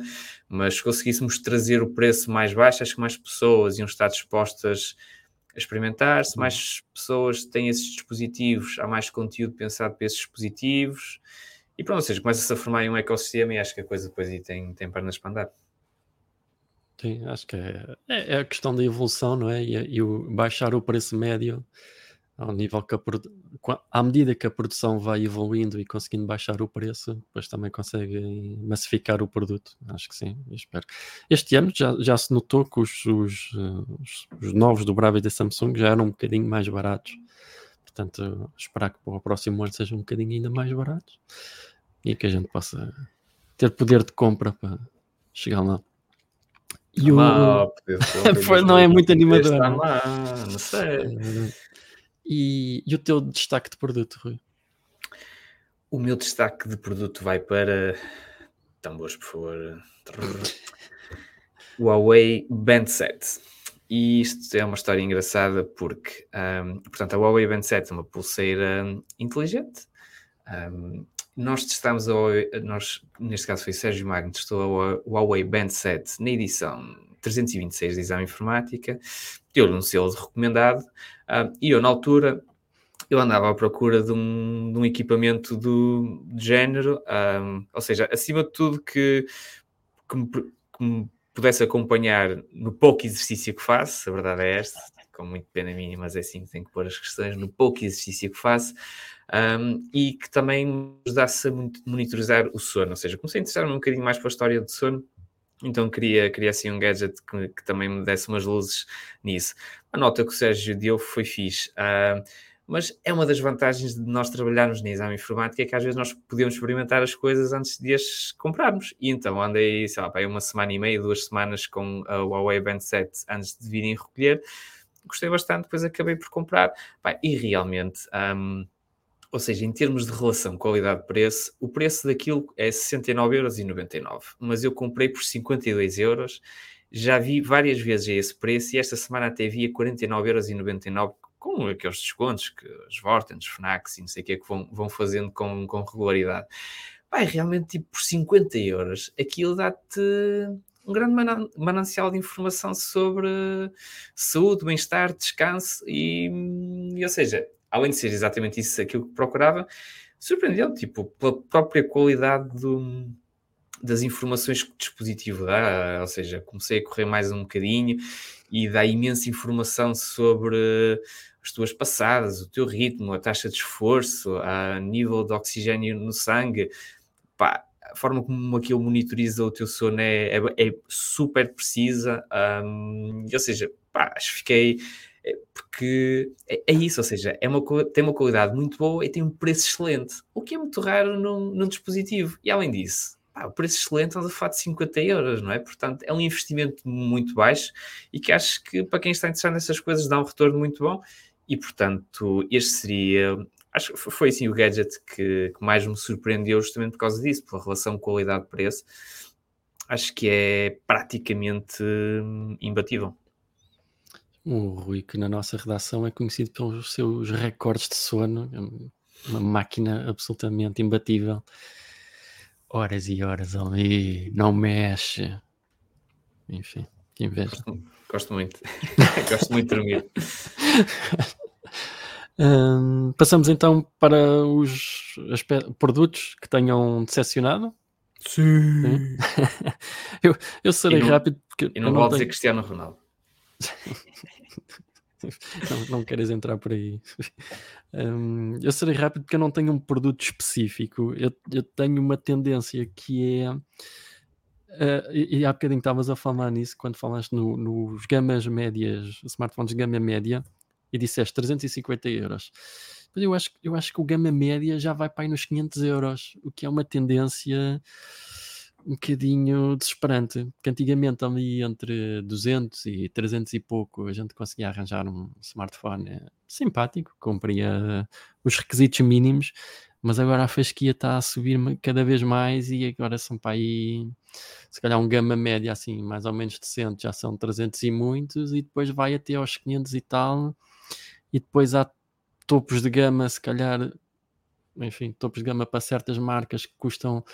B: mas se conseguíssemos trazer o preço mais baixo, acho que mais pessoas iam estar dispostas a experimentar, se mais pessoas têm esses dispositivos, há mais conteúdo pensado para esses dispositivos, e pronto, ou seja, começa-se a formar um ecossistema e acho que a coisa depois aí tem, tem pernas para andar.
A: Sim, acho que é, é, é a questão da evolução, não é? E, e o, baixar o preço médio ao nível que a, à medida que a produção vai evoluindo e conseguindo baixar o preço, depois também conseguem massificar o produto. Acho que sim, espero. Este ano já, já se notou que os, os, os, os novos dobráveis da Samsung já eram um bocadinho mais baratos. Portanto, esperar que para o próximo ano sejam um bocadinho ainda mais baratos e que a gente possa ter poder de compra para chegar lá.
B: E o... Lá,
A: Foi, não é muito animador.
B: Está lá, não sei.
A: E, e o teu destaque de produto, Rui?
B: O meu destaque de produto vai para. Tambores, por favor. Huawei Band 7. e isto é uma história engraçada porque, um, portanto, a Huawei Band 7 é uma pulseira inteligente. Um, nós testámos, a Huawei, nós, neste caso foi Sérgio Magno, testou a Huawei Band 7 na edição 326 de exame informática, deu-lhe um selo de recomendado, uh, e eu, na altura, eu andava à procura de um, de um equipamento do, de género, um, ou seja, acima de tudo que, que, me, que me pudesse acompanhar no pouco exercício que faço, a verdade é esta, com muito pena minha, mas é assim que tenho que pôr as questões, no pouco exercício que faço, um, e que também me ajudasse a monitorizar o sono, ou seja, comecei a interessar-me um bocadinho mais para a história do sono, então queria, queria assim um gadget que, que, também me desse umas luzes nisso. A nota que o Sérgio deu foi fixe. Uh, mas é uma das vantagens de nós trabalharmos na exame informática é que às vezes nós podemos experimentar as coisas antes de as comprarmos. E então andei, sei lá, uma semana e meia, duas semanas com a Huawei Band 7 antes de virem recolher. Gostei bastante, depois acabei por comprar. e realmente, um, ou seja, em termos de relação qualidade-preço, o preço daquilo é 69,99€, mas eu comprei por 52 euros. Já vi várias vezes esse preço e esta semana até vi a 49,99€ com aqueles descontos que os Vorten, os Fnacs e não sei o que é que vão, vão fazendo com, com regularidade. Vai, realmente, tipo, por 50 euros, aquilo dá-te um grande manancial de informação sobre saúde, bem-estar, descanso e, e, ou seja, além de ser exatamente isso aquilo que procurava, surpreendeu, tipo, pela própria qualidade do, das informações que o dispositivo dá, ou seja, comecei a correr mais um bocadinho e dá imensa informação sobre as tuas passadas, o teu ritmo, a taxa de esforço, a nível de oxigênio no sangue, pá, a forma como aquilo monitoriza o teu sono é, é, é super precisa, um, ou seja, pá, acho que fiquei porque é, é, isso, ou seja, é uma, tem uma qualidade muito boa e tem um preço excelente, o que é muito raro num, num dispositivo. E além disso, pá, o preço excelente falar de 50 euros, não é? Portanto, é um investimento muito baixo e que acho que para quem está interessado nessas coisas dá um retorno muito bom e portanto, este seria, acho que foi assim o gadget que, que mais me surpreendeu justamente por causa disso, pela relação qualidade-preço. Acho que é praticamente hum, imbatível.
A: O Rui, que na nossa redação é conhecido pelos seus recordes de sono, é uma máquina absolutamente imbatível. Horas e horas ali, não mexe. Enfim, que inveja.
B: Gosto, gosto muito. gosto muito de dormir.
A: Um, passamos então para os produtos que tenham decepcionado.
B: Sim. Sim.
A: eu, eu serei
B: não,
A: rápido porque.
B: E não, não vou tenho... dizer Cristiano Ronaldo.
A: não, não queres entrar por aí. Um, eu serei rápido porque eu não tenho um produto específico. Eu, eu tenho uma tendência que é. Uh, e, e há bocadinho estavas a falar nisso quando falaste no, nos gamas médias, smartphones gama média e disseste 350 euros. Mas eu acho, eu acho que o gama média já vai para aí nos 500 euros, o que é uma tendência um bocadinho desesperante, porque antigamente ali entre 200 e 300 e pouco a gente conseguia arranjar um smartphone eh, simpático, cumpria os requisitos mínimos, mas agora a fasquia está a subir cada vez mais e agora são para aí se calhar um gama média assim, mais ou menos decente, já são 300 e muitos e depois vai até aos 500 e tal e depois há topos de gama, se calhar, enfim, topos de gama para certas marcas que custam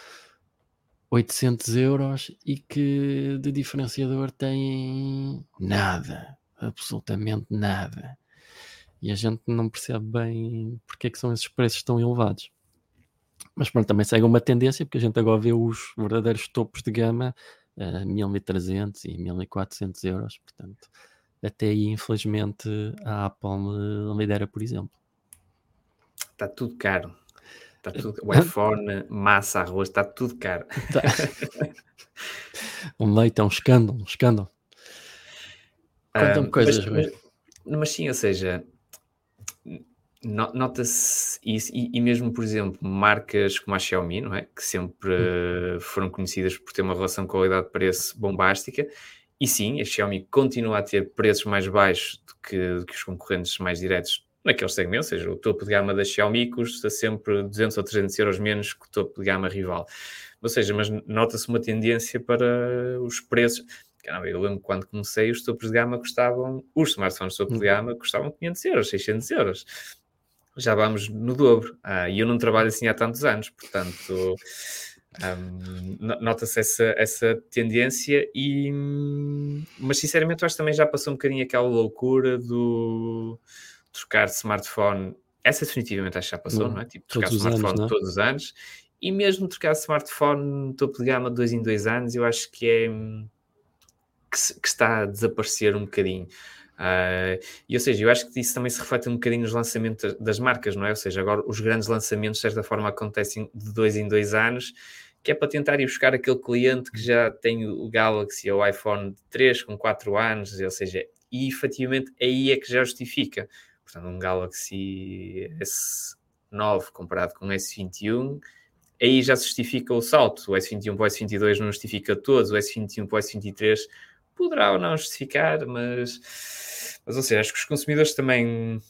A: 800 euros e que de diferenciador têm nada, absolutamente nada. E a gente não percebe bem porque é que são esses preços tão elevados. Mas pronto, também segue uma tendência, porque a gente agora vê os verdadeiros topos de gama a 1300 e 1400 euros, portanto até aí, infelizmente, a Apple lidera, por exemplo.
B: Está tudo caro. Está tudo... O iPhone, massa, arroz, está tudo caro. Tá.
A: um leite é um escândalo, um escândalo. Conta-me um, coisas,
B: mas, mas, sim, ou seja, nota-se isso, e, e, mesmo, por exemplo, marcas como a Xiaomi, não é? Que sempre hum. foram conhecidas por ter uma relação qualidade-preço bombástica, e sim, a Xiaomi continua a ter preços mais baixos do que, do que os concorrentes mais diretos naqueles segmentos, ou seja, o topo de gama da Xiaomi custa sempre 200 ou 300 euros menos que o topo de gama rival. Ou seja, mas nota-se uma tendência para os preços. Caramba, eu lembro quando comecei, os topos de gama custavam, os smartphones de topo de hum. gama custavam 500 euros, 600 euros. Já vamos no dobro. Ah, e eu não trabalho assim há tantos anos, portanto, um, nota-se essa, essa tendência. E, mas sinceramente, eu acho que também já passou um bocadinho aquela loucura do trocar de smartphone. Essa definitivamente acho que já passou, não, não é? Tipo, trocar de smartphone anos, é? todos os anos. E mesmo trocar de smartphone topo de gama de dois em dois anos, eu acho que é que, que está a desaparecer um bocadinho. Uh, e ou seja, eu acho que isso também se reflete um bocadinho nos lançamentos das marcas, não é? Ou seja, agora os grandes lançamentos, de certa forma, acontecem de dois em dois anos, que é para tentar ir buscar aquele cliente que já tem o Galaxy ou o iPhone 3 com 4 anos, ou seja, e efetivamente aí é que já justifica. Portanto, um Galaxy S9 comparado com um S21 aí já se justifica o salto. O S21 para o S22 não justifica todos, o S21 para o S23 poderá ou não justificar, mas, mas ou seja, acho que os consumidores também,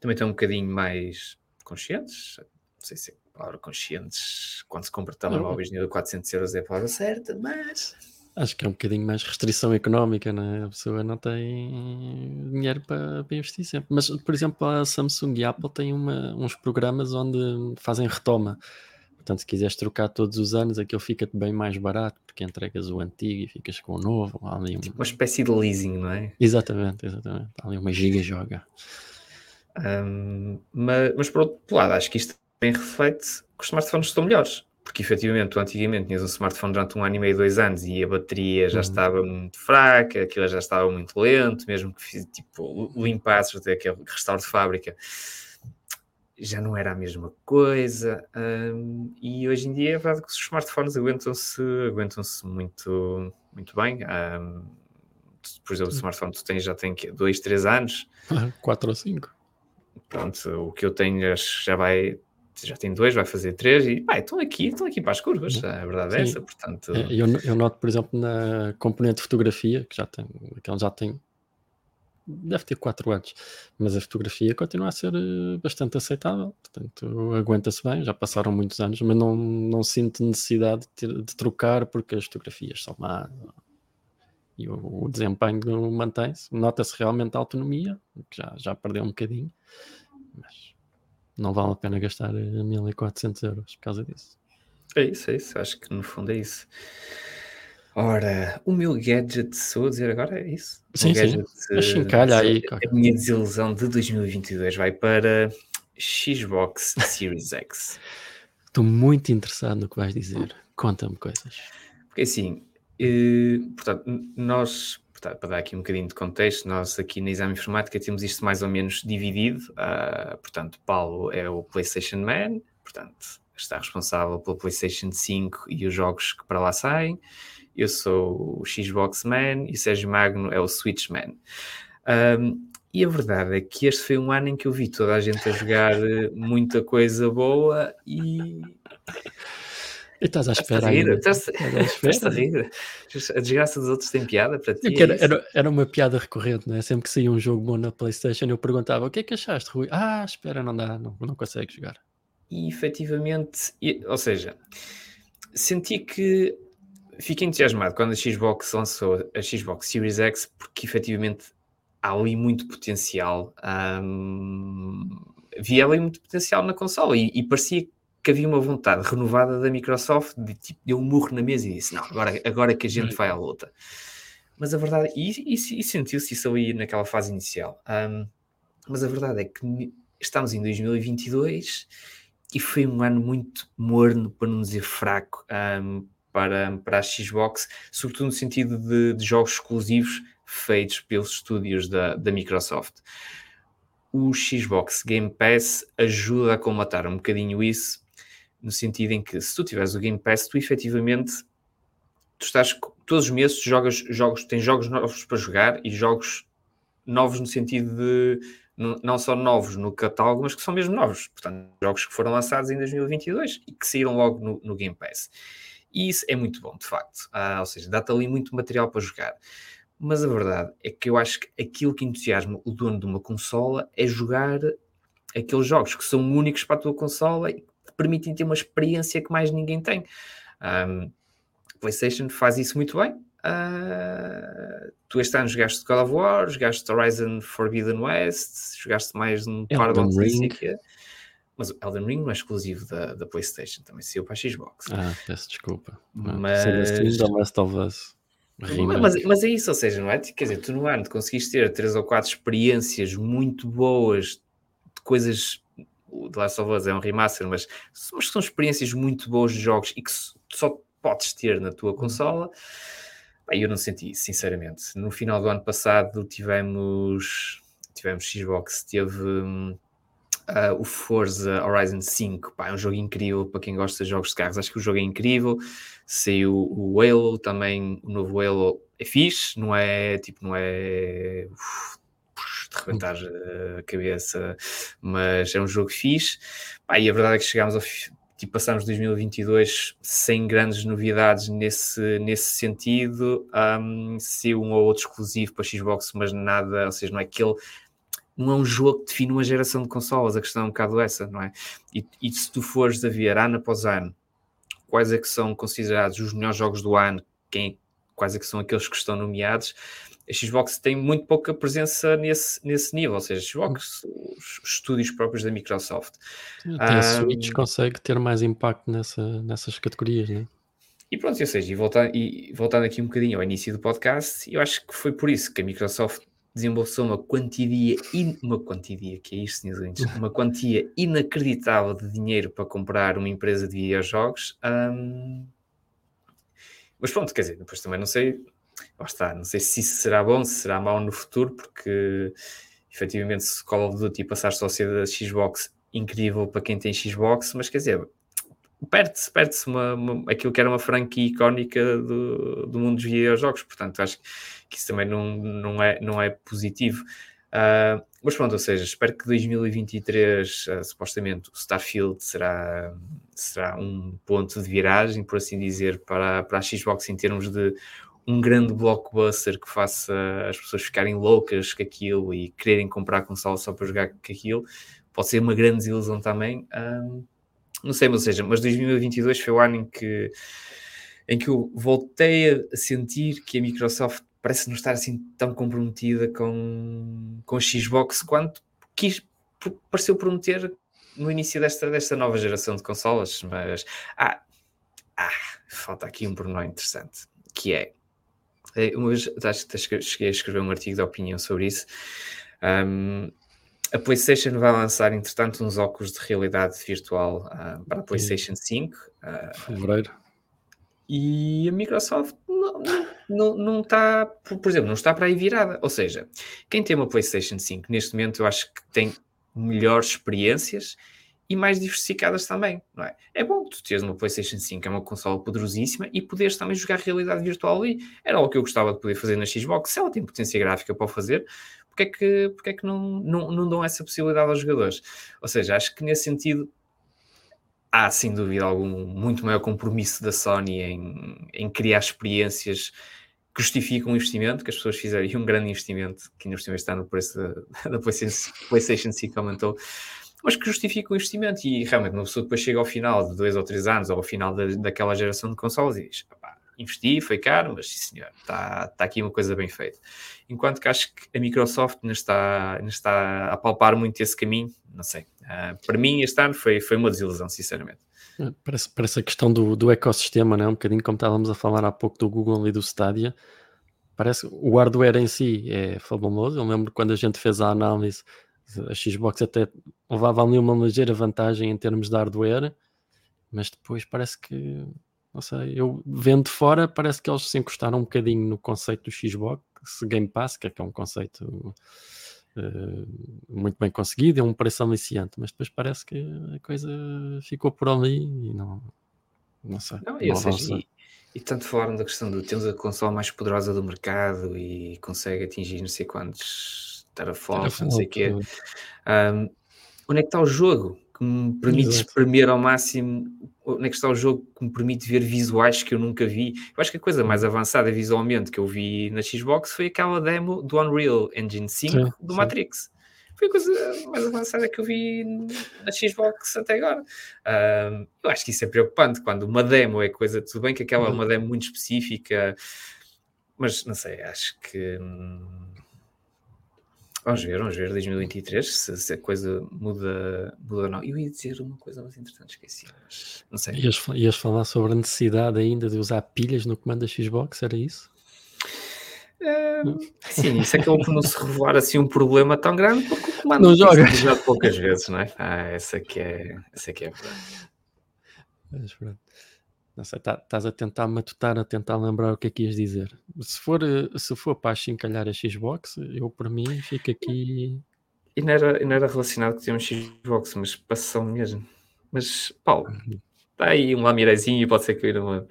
B: também estão um bocadinho mais conscientes. Não sei se é a palavra conscientes quando se compra telemóveis de 400 euros é a palavra certa, mas.
A: Acho que é um bocadinho mais restrição económica, né? a pessoa não tem dinheiro para, para, investir sempre. Mas, por exemplo, a Samsung e a Apple têm uma, uns programas onde fazem retoma. Portanto, se quiseres trocar todos os anos, aquilo fica-te bem mais barato, porque entregas o antigo e ficas com o novo.
B: ali um... Tipo uma espécie de leasing, não é?
A: Exatamente, exatamente. Há ali uma giga joga.
B: Um, mas, mas, por outro lado, acho que isto também reflete que os smartphones estão melhores. Porque efetivamente, tu antigamente tinhas um smartphone durante um ano e meio, dois anos e a bateria já uhum. estava muito fraca, aquilo já estava muito lento, mesmo que tipo, limpasses até aquele restauro de fábrica já não era a mesma coisa. Um, e hoje em dia é verdade que os smartphones aguentam-se aguentam muito, muito bem. Um, por exemplo, o smartphone tu tens, já tem dois, três anos.
A: Quatro ou cinco.
B: Pronto, o que eu tenho já vai já tem dois, vai fazer três e pá, estão aqui, estão aqui para as curvas, a verdade é essa, portanto...
A: É, eu, eu noto, por exemplo, na componente de fotografia, que já tem, que já tem deve ter 4 anos, mas a fotografia continua a ser eh, bastante aceitável, portanto aguenta-se bem, já passaram muitos anos, mas não, não sinto necessidade de, ter, de trocar porque as fotografias são más e o, o desempenho mantém-se, nota-se realmente a autonomia, que já, já perdeu um bocadinho, mas não vale a pena gastar 1400 eh, euros por causa disso.
B: É isso, é isso, acho que no fundo é isso. Ora, o meu gadget, sou a dizer agora, é isso?
A: Sim, sim. Gadget, calha aí.
B: A minha desilusão de 2022 vai para Xbox Series X.
A: Estou muito interessado no que vais dizer. Conta-me coisas.
B: Porque assim, eh, portanto, nós, para dar aqui um bocadinho de contexto, nós aqui na Exame Informática temos isto mais ou menos dividido. Uh, portanto, Paulo é o PlayStation Man, portanto, está responsável pela PlayStation 5 e os jogos que para lá saem eu sou o Xbox Man e o Sérgio Magno é o Switch Man. Um, e a verdade é que este foi um ano em que eu vi toda a gente a jogar eh, muita coisa boa e.
A: Estás à espera
B: ainda. Estás, estás a rir. A desgraça dos outros tem piada para ti.
A: É era, era, era, uma piada recorrente, não é? Sempre que saía um jogo bom na PlayStation, eu perguntava: o que é que achaste, Rui? Ah, espera, não dá, não, não consegue jogar.
B: E efetivamente, ou seja, senti que fiquei entusiasmado quando a Xbox lançou a Xbox Series X, porque efetivamente há ali muito potencial. Um, havia ali muito potencial na consola e, e, parecia que havia uma vontade renovada da Microsoft de tipo, deu um murro na mesa e disse: Não, agora, agora que a gente vai à luta. Mas a verdade, e, e, e sentiu-se isso ali naquela fase inicial. Um, mas a verdade é que estamos em 2022 e foi um ano muito morno, para não dizer fraco. Um, para, para a Xbox, sobretudo no sentido de, de jogos exclusivos feitos pelos estúdios da, da Microsoft. O Xbox Game Pass ajuda a combatar um bocadinho isso, no sentido em que se tu tiveres o Game Pass, tu efetivamente tu estás todos os meses jogas jogos, tens jogos novos para jogar e jogos novos no sentido de não só novos no catálogo, mas que são mesmo novos. Portanto, jogos que foram lançados em 2022 e que saíram logo no, no Game Pass. E isso é muito bom, de facto. Ah, ou seja, dá-te ali muito material para jogar. Mas a verdade é que eu acho que aquilo que entusiasma o dono de uma consola é jogar aqueles jogos que são únicos para a tua consola e que permitem ter uma experiência que mais ninguém tem. Um, PlayStation faz isso muito bem, Uh, tu este ano jogaste God of War, jogaste Horizon Forbidden West, jogaste mais um
A: par de Ring.
B: Mas o Elden Ring não é exclusivo da, da PlayStation, também saiu para a Xbox.
A: Ah, peço desculpa.
B: Mas...
A: Da Last of Us.
B: Mas, mas, é isso, ou seja, não é? Quer dizer, tu no ano conseguiste ter três ou quatro experiências muito boas de coisas. O The Last of Us é um remaster, mas, mas são experiências muito boas de jogos e que só podes ter na tua consola. Bem, eu não senti sinceramente. No final do ano passado tivemos, tivemos Xbox, teve uh, o Forza Horizon 5, pá, é um jogo incrível para quem gosta de jogos de carros. Acho que o jogo é incrível. Saiu o Halo, também o novo Halo é fixe, não é tipo, não é uf, de rebentar a cabeça, mas é um jogo fixe. Pá, e a verdade é que chegámos ao, tipo, passamos 2022 sem grandes novidades nesse, nesse sentido. Um, se um ou outro exclusivo para Xbox, mas nada, ou seja, não é aquele. Não é um jogo que define uma geração de consolas, a questão é um bocado essa, não é? E, e se tu fores a ver ano após ano quais é que são considerados os melhores jogos do ano, quem, quais é que são aqueles que estão nomeados, a Xbox tem muito pouca presença nesse, nesse nível, ou seja, a Xbox, os estúdios próprios da Microsoft.
A: Até a Switch consegue ter mais impacto nessa, nessas categorias, né?
B: E pronto, ou seja, e voltando, e voltando aqui um bocadinho ao início do podcast, eu acho que foi por isso que a Microsoft desembolsou uma quantia, in, uma quantia, que é isto, senhores uma quantia inacreditável de dinheiro para comprar uma empresa de videojogos. Um, mas pronto, quer dizer, depois também não sei está, não sei se isso será bom, se será mau no futuro, porque efetivamente se Call of Duty passar só a ser da Xbox, incrível para quem tem Xbox, mas quer dizer, perde-se perde uma, uma, aquilo que era uma franquia icónica do, do mundo dos videojogos, portanto acho que isso também não, não, é, não é positivo. Uh, mas pronto, ou seja, espero que 2023, uh, supostamente, o Starfield será, será um ponto de viragem, por assim dizer, para, para a Xbox em termos de um grande blockbuster que faça as pessoas ficarem loucas com aquilo e quererem comprar console só para jogar com aquilo, pode ser uma grande desilusão também. Um, não sei, mas seja, mas 2022 foi o ano em que, em que eu voltei a sentir que a Microsoft parece não estar assim tão comprometida com, com a Xbox quanto quis, pareceu prometer no início desta, desta nova geração de consolas, mas ah, ah, falta aqui um pormenor interessante, que é, uma vez acho que cheguei a escrever um artigo de opinião sobre isso. Um, a PlayStation vai lançar, entretanto, uns óculos de realidade virtual uh, para a PlayStation 5. Uh,
A: Fevereiro.
B: E a Microsoft não, não, não está, por exemplo, não está para aí virada. Ou seja, quem tem uma PlayStation 5 neste momento, eu acho que tem melhores experiências e mais diversificadas também, não é? É bom tu teres uma PlayStation 5, é uma consola poderosíssima e poderes também jogar realidade virtual ali. Era algo que eu gostava de poder fazer na Xbox, se ela tem potência gráfica para fazer, porque é que, porque é que não, não, não dão essa possibilidade aos jogadores? Ou seja, acho que nesse sentido há sem dúvida algum muito maior compromisso da Sony em, em criar experiências que justificam o investimento, que as pessoas fizeram, e um grande investimento, que ainda está no preço da, PlayStation 5 aumentou, mas que justifica o investimento. E realmente, uma pessoa depois chega ao final de dois ou três anos, ou ao final da, daquela geração de consoles, e diz: investi, foi caro, mas sim senhor, está tá aqui uma coisa bem feita. Enquanto que acho que a Microsoft ainda está, ainda está a palpar muito esse caminho, não sei. Uh, para mim, este ano foi, foi uma desilusão, sinceramente.
A: É, parece, parece a questão do, do ecossistema, né? um bocadinho como estávamos a falar há pouco do Google e do Stadia. Parece o hardware em si é fabuloso. Eu lembro quando a gente fez a análise a Xbox até levava ali uma ligeira vantagem em termos de hardware, mas depois parece que, não sei, eu vendo fora, parece que eles se encostaram um bocadinho no conceito do Xbox Game Pass, que é, é um conceito uh, muito bem conseguido, é um preço aliciante, mas depois parece que a coisa ficou por ali e não, não sei. Não,
B: não seja, e, e, tanto falaram da questão de temos a console mais poderosa do mercado e consegue atingir não sei quantos teraflops, não sei o quê. Um, onde é que está o jogo que me permite Exato. espremer ao máximo? Onde é que está o jogo que me permite ver visuais que eu nunca vi? Eu acho que a coisa mais avançada visualmente que eu vi na Xbox foi aquela demo do Unreal Engine 5 sim, do sim. Matrix. Foi a coisa mais avançada que eu vi na Xbox até agora. Um, eu acho que isso é preocupante quando uma demo é coisa, tudo bem que aquela é uma demo muito específica, mas não sei, acho que. Hum, vamos ver, vamos ver 2023 se, se, a coisa muda, muda ou não. Eu ia dizer uma coisa mais interessante, esqueci, mas não sei.
A: Ias, ias falar sobre a necessidade ainda de usar pilhas no comando da Xbox, era isso?
B: Uh, sim, isso acabou por não se revelar assim um problema tão grande porque o comando
A: não joga
B: usado poucas vezes, não é? Ah, essa que é, essa que é a verdade.
A: Mas pronto. Não sei, tá, estás a tentar matutar, a tentar lembrar o que é que ias dizer. Se for, eh, se for para chincalhar a Xbox, eu para mim fico aqui.
B: E não era, não era relacionado com termos Xbox, mas passou mesmo. Mas, Paulo, está aí um lamirezinho e pode ser que eu não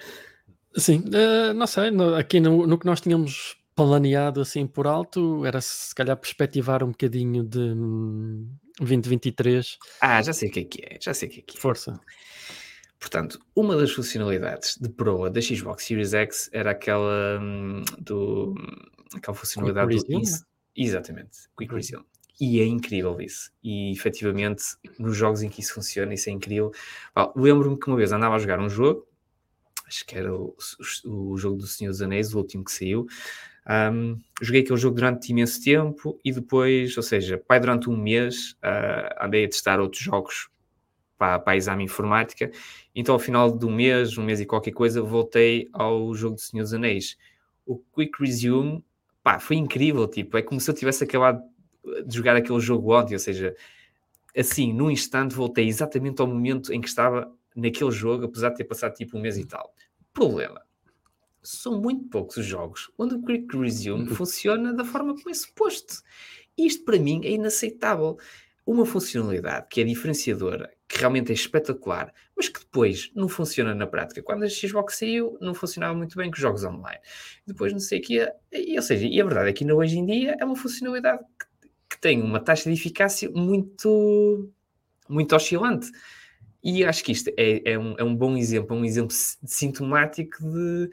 A: Sim, uh, não sei, no, aqui no, no, que nós tínhamos planeado assim por alto, era se calhar perspectivar um bocadinho de hum, 2023.
B: Ah, já sei o que é que é, já sei o que é que é.
A: Força.
B: Portanto, uma das funcionalidades de proa da Xbox Series X era aquela hum, do aquela funcionalidade
A: Quick do Resume?
B: exatamente, Quick Resume. E é incrível isso. E efetivamente, nos jogos em que isso funciona, isso é incrível. Lembro-me que uma vez andava a jogar um jogo, acho que era o, o, o jogo do Senhor dos Anéis, o último que saiu. Um, joguei aquele jogo durante imenso tempo e depois, ou seja, pai, durante um mês, uh, andei a testar outros jogos para, para a exame informática. Então, ao final um mês, um mês e qualquer coisa, voltei ao jogo do Senhor dos Anéis. O Quick Resume, pá, foi incrível. Tipo, é como se eu tivesse acabado de jogar aquele jogo ontem, ou seja, assim, num instante, voltei exatamente ao momento em que estava naquele jogo, apesar de ter passado tipo um mês e tal. Problema. São muito poucos os jogos onde o Quick Resume funciona da forma como é suposto. Isto para mim é inaceitável uma funcionalidade que é diferenciadora, que realmente é espetacular, mas que depois não funciona na prática. Quando a Xbox saiu, não funcionava muito bem com jogos online. Depois não sei o que é. Ou seja, e a verdade é que hoje em dia é uma funcionalidade que, que tem uma taxa de eficácia muito, muito oscilante. E acho que isto é, é, um, é um bom exemplo, um exemplo sintomático de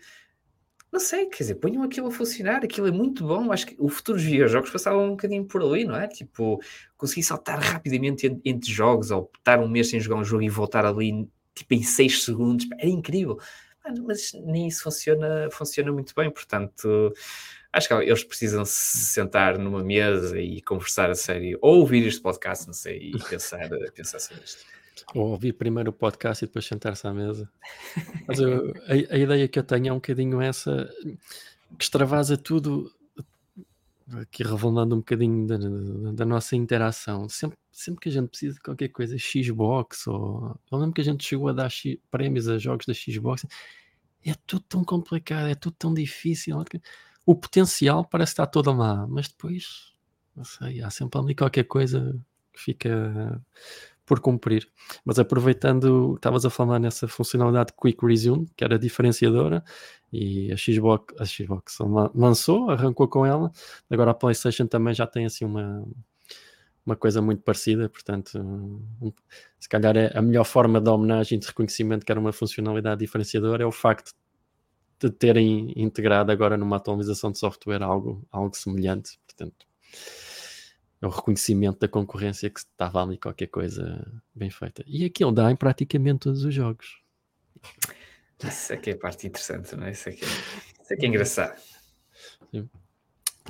B: não sei, quer dizer, ponham aquilo a funcionar, aquilo é muito bom. Acho que o futuro dos videojogos passava um bocadinho por ali, não é? Tipo, conseguir saltar rapidamente entre jogos ou estar um mês sem jogar um jogo e voltar ali tipo em 6 segundos, era incrível. Mas nem isso funciona, funciona muito bem, portanto, acho que eles precisam se sentar numa mesa e conversar a sério, ou ouvir este podcast, não sei, e pensar, pensar sobre isto.
A: Ou ouvir primeiro o podcast e depois sentar-se à mesa. Mas eu, a, a, ideia que eu tenho é um bocadinho essa que extravasa tudo, aqui revelando um bocadinho da, da, nossa interação. Sempre, sempre que a gente precisa de qualquer coisa, Xbox, ou eu lembro que a gente chegou a dar X, prémios a jogos da Xbox, é tudo tão complicado, é tudo tão difícil. O potencial parece estar todo lá, mas depois, não sei, há sempre ali qualquer coisa que fica por cumprir. Mas aproveitando, estavas a falar nessa funcionalidade Quick Resume, que era diferenciadora, e a Xbox, a Xbox lançou, arrancou com ela, agora a PlayStation também já tem assim uma, uma coisa muito parecida, portanto, se calhar é a melhor forma de homenagem de reconhecimento que era uma funcionalidade diferenciadora é o facto de terem integrado agora numa atualização de software algo, algo semelhante, portanto é o reconhecimento da concorrência que estava ali qualquer coisa bem feita. E aquilo dá em praticamente todos os jogos.
B: Isso é que é a parte interessante, não é? Isso é que é, isso é, que é engraçado.
A: Sim.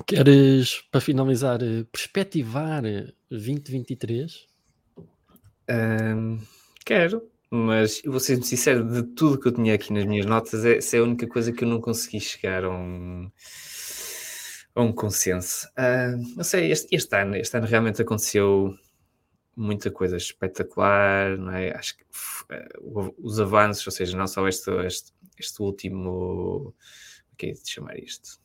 A: Queres, para finalizar, eh, perspectivar 2023?
B: Um, quero, mas vou ser sincero, de tudo que eu tinha aqui nas minhas notas, essa é a única coisa que eu não consegui chegar a um a um consenso. Uh, não sei, este, este, ano, este ano realmente aconteceu muita coisa espetacular, não é? Acho que uh, os avanços, ou seja, não só este, este, este último, o que é de chamar isto?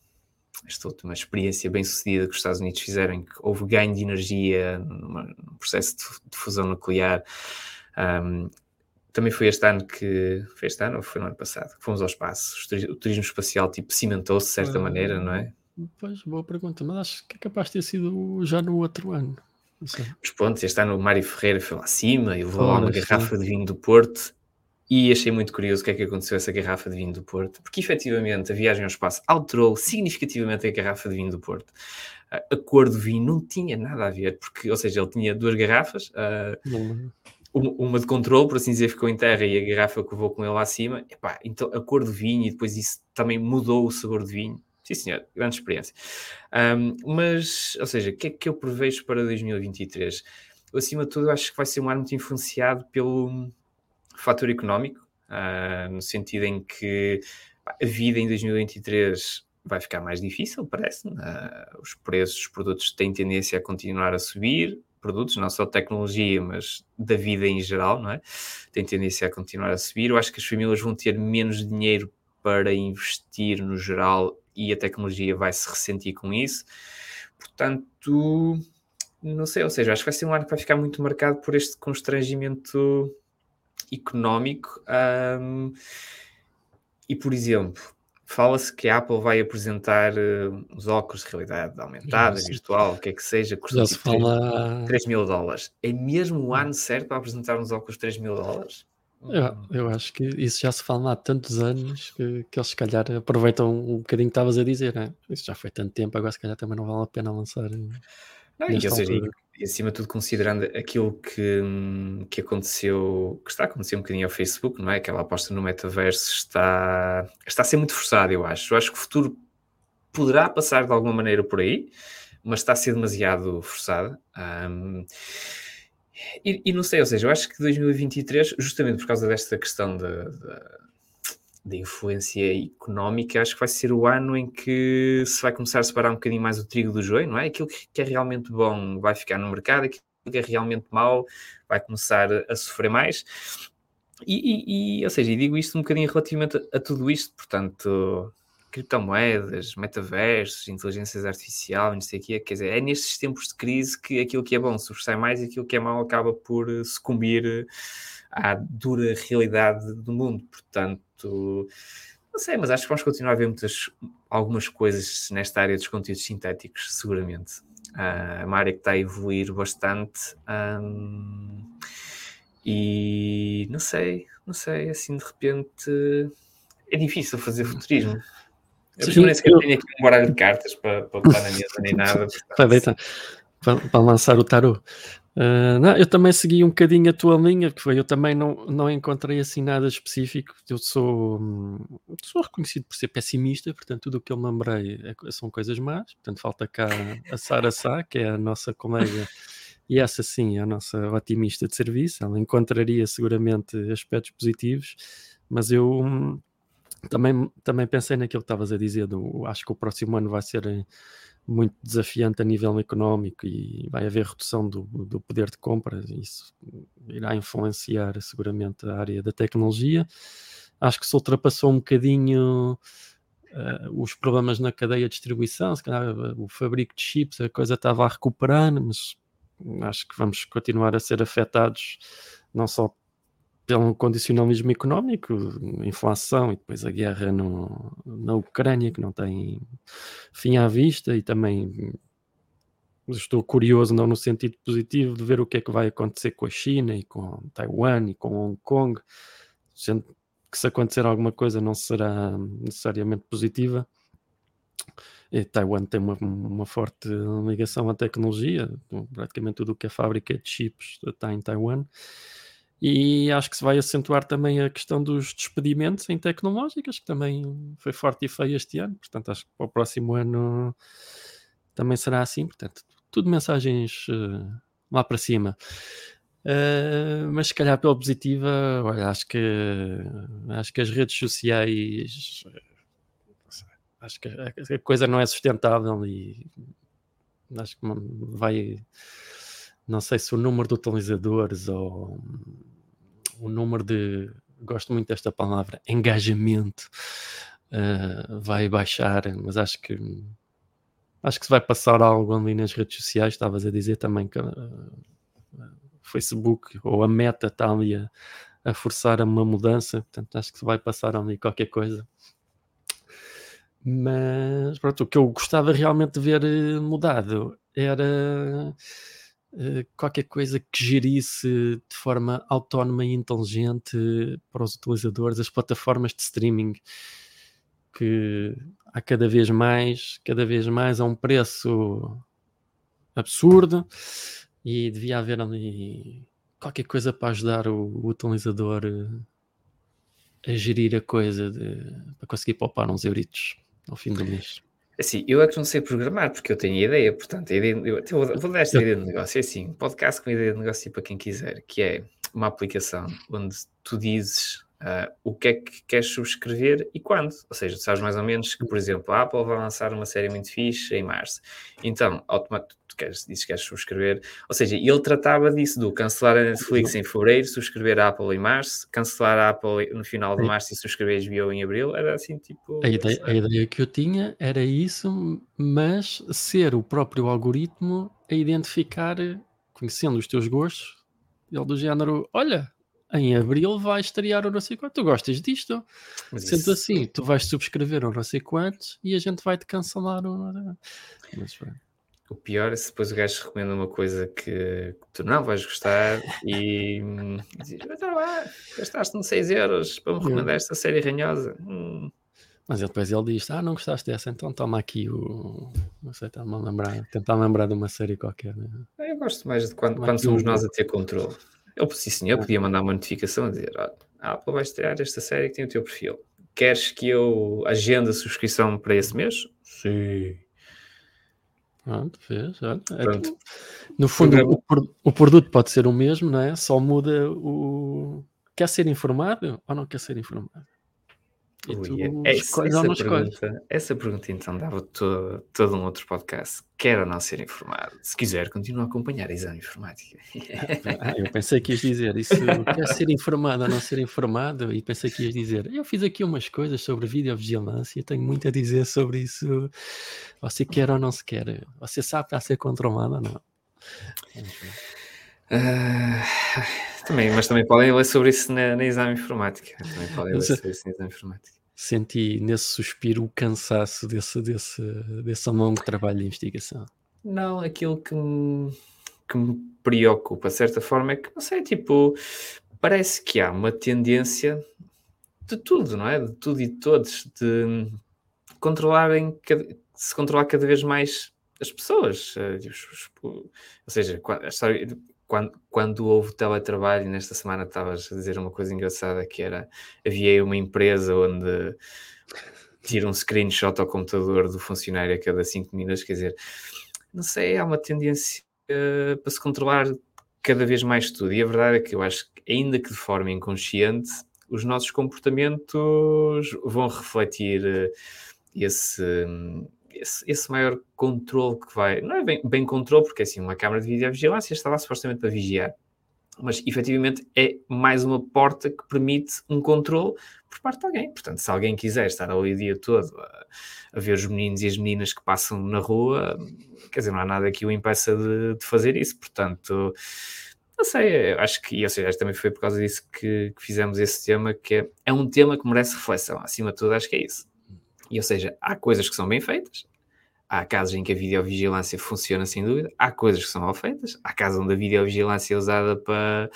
B: Esta última experiência bem sucedida que os Estados Unidos fizeram, que houve ganho de energia num processo de, de, fusão nuclear. Um, também foi este ano que. Foi este ano ou foi no ano passado? Que fomos ao espaço. O turismo espacial tipo cimentou-se de certa maneira, não é?
A: Pois, boa pergunta, mas acho que é capaz de ter sido já no outro ano.
B: Mas pronto, este ano o Mário Ferreira foi lá acima e levou lá uma garrafa de vinho do Porto e achei muito curioso o que é que aconteceu essa garrafa de vinho do Porto, porque efetivamente a viagem ao espaço alterou significativamente a garrafa de vinho do Porto. A cor do vinho não tinha nada a ver, porque, ou seja, ele tinha duas garrafas, uh, uma de controle, por assim dizer, ficou em terra e a garrafa que levou com ele lá acima. Epá, então a cor do vinho e depois isso também mudou o sabor do vinho sim senhor, grande experiência. Um, mas, ou seja, o que é que eu prevejo para 2023? Acima de tudo, acho que vai ser um ano muito influenciado pelo fator económico, uh, no sentido em que a vida em 2023 vai ficar mais difícil, parece. Uh, os preços dos produtos têm tendência a continuar a subir, produtos, não só tecnologia, mas da vida em geral, não é? Tem tendência a continuar a subir. Eu acho que as famílias vão ter menos dinheiro para investir no geral e a tecnologia vai se ressentir com isso. Portanto, não sei, ou seja, acho que vai ser um ano que vai ficar muito marcado por este constrangimento económico. Um, e, por exemplo, fala-se que a Apple vai apresentar uh, os óculos de realidade aumentada, virtual, o que é que seja,
A: custa tipo 3, fala...
B: 3 mil dólares. É mesmo o ano certo para apresentar uns óculos de 3 mil dólares?
A: Eu, eu, acho que isso já se fala há tantos anos que, que eles se calhar aproveitam um bocadinho que estavas a dizer, né? Isso já foi tanto tempo, agora se calhar também não vale a pena lançar.
B: Não, e, ou seja, e acima de tudo considerando aquilo que, que aconteceu, que está a acontecer um bocadinho ao Facebook, não é? Aquela aposta no metaverso está, está a ser muito forçada, eu acho. Eu acho que o futuro poderá passar de alguma maneira por aí, mas está a ser demasiado forçada. Um, e, e, não sei, ou seja, eu acho que 2023, justamente por causa desta questão de influência económica, acho que vai ser o ano em que se vai começar a separar um bocadinho mais o trigo do joio, não é? Aquilo que é realmente bom vai ficar no mercado, aquilo que é realmente mau vai começar a sofrer mais. E, e, e ou seja, digo isto um bocadinho relativamente a, a tudo isto, portanto, criptomoedas, metaversos, inteligências artificial, não sei o quê, quer dizer, é nestes tempos de crise que aquilo que é bom sobressai mais e aquilo que é mau acaba por sucumbir à dura realidade do mundo, portanto não sei, mas acho que vamos continuar a ver muitas, algumas coisas nesta área dos conteúdos sintéticos, seguramente. Uh, uma área que está a evoluir bastante. Um, e não sei, não sei, assim de repente é difícil fazer futurismo. Eu Sim, nem sequer eu... tenho aqui um baralho de cartas para, para botar na mesa nem nada.
A: Portanto... Para, para lançar o tarot. Uh, não, eu também segui um bocadinho a tua linha, que foi, eu também não, não encontrei assim nada específico. Eu sou, sou reconhecido por ser pessimista, portanto, tudo o que eu me lembrei é, são coisas más. Portanto, falta cá a Sara Sá, que é a nossa colega, e essa sim é a nossa otimista de serviço. Ela encontraria seguramente aspectos positivos, mas eu hum, também, também pensei naquilo que estavas a dizer. Do, acho que o próximo ano vai ser muito desafiante a nível económico e vai haver redução do, do poder de compra, isso irá influenciar seguramente a área da tecnologia. Acho que se ultrapassou um bocadinho uh, os problemas na cadeia de distribuição, se calhar o fabrico de chips, a coisa estava a recuperar, mas acho que vamos continuar a ser afetados não só pelo condicionalismo económico, inflação e depois a guerra no, na Ucrânia, que não tem fim à vista, e também estou curioso, não no sentido positivo, de ver o que é que vai acontecer com a China e com Taiwan e com Hong Kong, sendo que se acontecer alguma coisa não será necessariamente positiva. E Taiwan tem uma, uma, forte ligação à tecnologia, praticamente tudo o que é fábrica de chips está em Taiwan. E acho que se vai acentuar também a questão dos despedimentos em tecnológicas, que também foi forte e feio este ano. Portanto, acho que para o próximo ano também será assim. Portanto, tudo mensagens uh, lá para cima. Uh, mas se calhar pela positiva, olha, acho que acho que as redes sociais acho que a coisa não é sustentável e acho que vai não sei se o número de utilizadores ou o número de, gosto muito desta palavra, engajamento uh, vai baixar, mas acho que acho que se vai passar algo ali nas redes sociais, estavas a dizer também que uh, Facebook ou a meta está ali a, a forçar uma mudança, portanto acho que se vai passar ali qualquer coisa. Mas pronto, o que eu gostava realmente de ver mudado era eh, qualquer coisa que gerisse de forma autónoma e inteligente para os utilizadores as plataformas de streaming que há cada vez mais, cada vez mais a um preço absurdo e devia haver ali qualquer coisa para ajudar o, o utilizador eh, a gerir a coisa de, para conseguir poupar uns euritos ao fim do mês.
B: Assim, eu é que não sei programar, porque eu tenho ideia, portanto, ideia, eu, vou, vou dar esta ideia de negócio, é assim, podcast com ideia de negócio para quem quiser, que é uma aplicação onde tu dizes Uh, o que é que queres subscrever e quando. Ou seja, tu sabes mais ou menos que, por exemplo, a Apple vai lançar uma série muito fixe em março. Então, automaticamente, tu queres, dizes que queres subscrever. Ou seja, ele tratava disso, do cancelar a Netflix em fevereiro, subscrever a Apple em março, cancelar a Apple no final de março e subscrever a HBO em abril. Era assim, tipo...
A: A ideia, a ideia que eu tinha era isso, mas ser o próprio algoritmo a identificar, conhecendo os teus gostos, ele do género, olha, em abril vai estrear o não sei quanto. Tu gostas disto? Mas Sendo isso... assim, tu vais subscrever o não sei quantos e a gente vai te cancelar o. Mas,
B: o pior é se depois o gajo recomenda uma coisa que tu não vais gostar e dizes, então lá, gastaste uns 6 euros para me recomendar esta série ranhosa. Hum.
A: Mas depois ele diz: Ah, não gostaste dessa, então toma aqui o. Não sei, está-me a lembrar, tentar lembrar de uma série qualquer. Né?
B: Eu gosto mais de quando, quando somos nós a ter controle. Eu, sim, senhor, podia mandar uma notificação a dizer: ah, a Apple vai estrear esta série que tem o teu perfil. Queres que eu agende a subscrição para esse mês?
A: Sim. Pronto, fez. Olha, é Pronto. no fundo, o, o, produto pode ser o mesmo, não é? Só muda o. Quer ser informado ou não quer ser informado?
B: Ui, é, essa, essa, pergunta, essa, pergunta, então dava todo, todo, um outro podcast. Quer ou não ser informado? Se quiser, continua a acompanhar a exame informática.
A: Ah, eu pensei que ias dizer isso. Quer ser informado ou não ser informado? E pensei que ias dizer: Eu fiz aqui umas coisas sobre videovigilância. Tenho muito a dizer sobre isso. Você quer ou não se quer? Você sabe para ser controlado ou não?
B: Uh, também, mas também podem ler sobre isso na, na exame informática. Também podem ler sobre isso na exame informática.
A: Senti nesse suspiro o cansaço desse, desse, desse longo trabalho de investigação.
B: Não, aquilo que me, que me preocupa, de certa forma, é que, não sei, tipo, parece que há uma tendência de tudo, não é? De tudo e de todos, de controlarem, se controlar cada vez mais as pessoas. Eh, ou seja, a história, quando, quando houve teletrabalho, nesta semana estavas a dizer uma coisa engraçada que era havia uma empresa onde tira um screenshot ao computador do funcionário a cada 5 minutos, quer dizer, não sei, há uma tendência uh, para se controlar cada vez mais tudo. E a verdade é que eu acho que, ainda que de forma inconsciente, os nossos comportamentos vão refletir uh, esse. Um, esse, esse, maior controle que vai. Não é bem, bem controle, porque assim, uma câmara de videovigilância está lá supostamente para vigiar, mas efetivamente é mais uma porta que permite um controle por parte de alguém. Portanto, se alguém quiser estar ali o dia todo a, a, ver os meninos e as meninas que passam na rua, quer dizer, não há nada que o impeça de, de fazer isso. Portanto. Não sei, acho que, ou seja, também foi por causa disso que, que fizemos esse tema, que é, é um tema que merece reflexão. Acima de tudo, acho que é isso. E, ou seja, há coisas que são bem feitas, há casos em que a videovigilância funciona sem dúvida, há coisas que são mal feitas, há casos onde a videovigilância é usada para,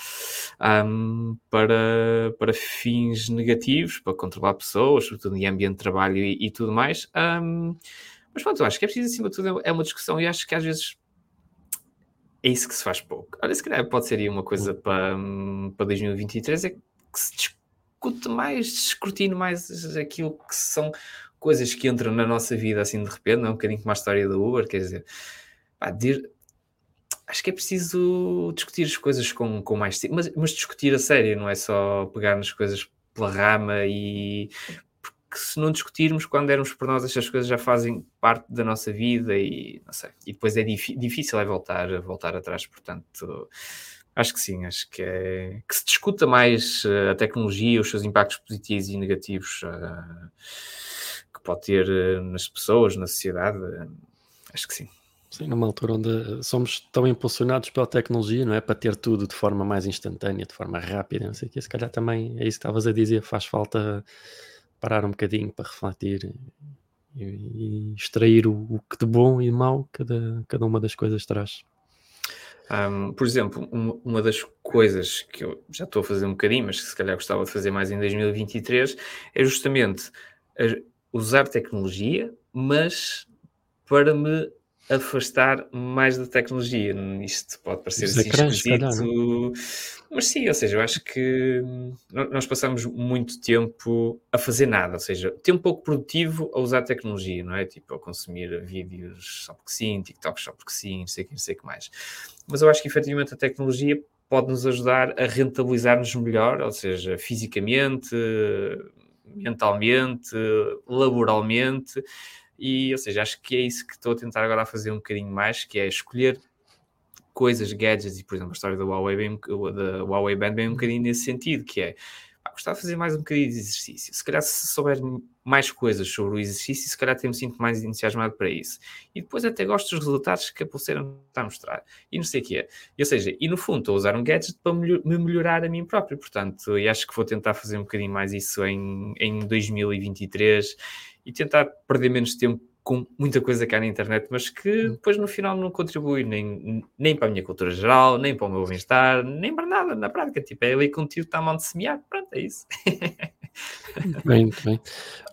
B: um, para, para fins negativos, para controlar pessoas, sobretudo em ambiente de trabalho e, e tudo mais. Um, mas pronto, eu acho que é preciso, acima de tudo, é uma discussão e acho que às vezes é isso que se faz pouco. Olha, se calhar pode ser aí uma coisa para, para 2023, é que se discute mais, escrutine mais aquilo que são coisas que entram na nossa vida assim de repente, não é? Um bocadinho como a história do Uber, quer dizer, pá, de, acho que é preciso discutir as coisas com, com mais mas, mas discutir a sério, não é só pegar nas coisas pela rama e porque se não discutirmos quando éramos por nós, estas coisas já fazem parte da nossa vida e não sei, e depois é difícil é voltar, voltar atrás, portanto acho que sim, acho que é que se discuta mais uh, a tecnologia, os seus impactos positivos e negativos uh, pode ter eh, nas pessoas, na sociedade. Eh, acho que sim.
A: Sim, numa altura onde somos tão impulsionados pela tecnologia, não é? Para ter tudo de forma mais instantânea, de forma rápida, não sei o que. Se calhar também é isso que estavas a dizer, faz falta parar um bocadinho para refletir e, e extrair o, o, que de bom e de mau cada, cada uma das coisas traz.
B: Um, por exemplo, uma, uma das coisas que eu já estou a fazer um bocadinho, mas que se calhar gostava de fazer mais em 2023, é justamente usar tecnologia, mas para me afastar mais da tecnologia. Isto pode parecer assim esquisito. Mas sim, ou seja, eu acho que nós passamos muito tempo a fazer nada, ou seja, tempo pouco produtivo a usar tecnologia, não é? Tipo, a consumir vídeos só porque sim, TikTok só porque sim, não sei o que, não sei o que mais. Mas eu acho que efetivamente a tecnologia pode nos ajudar a rentabilizar-nos melhor, ou seja, fisicamente, mentalmente, laboralmente, e, ou seja, acho que é isso que estou a tentar agora fazer um bocadinho mais, que é escolher coisas, gadgets, e por exemplo a história da Huawei, bem, da Huawei Band bem um bocadinho nesse sentido, que é pá, gostava de fazer mais um bocadinho de exercício. Se calhar se souber mais coisas sobre o exercício, se calhar até me sinto mais entusiasmado para isso. E depois até gosto dos resultados que a pulseira está a mostrar. E não sei o que é. Ou seja, e no fundo estou a usar um gadget para me melhorar a mim próprio. Portanto, e acho que vou tentar fazer um bocadinho mais isso em, em 2023 e tentar perder menos tempo com muita coisa cá na internet, mas que hum. depois no final não contribui nem, nem para a minha cultura geral, nem para o meu bem-estar, nem para nada na prática. Tipo, é ali contigo está a mão de semear, pronto, é isso.
A: bem, bem.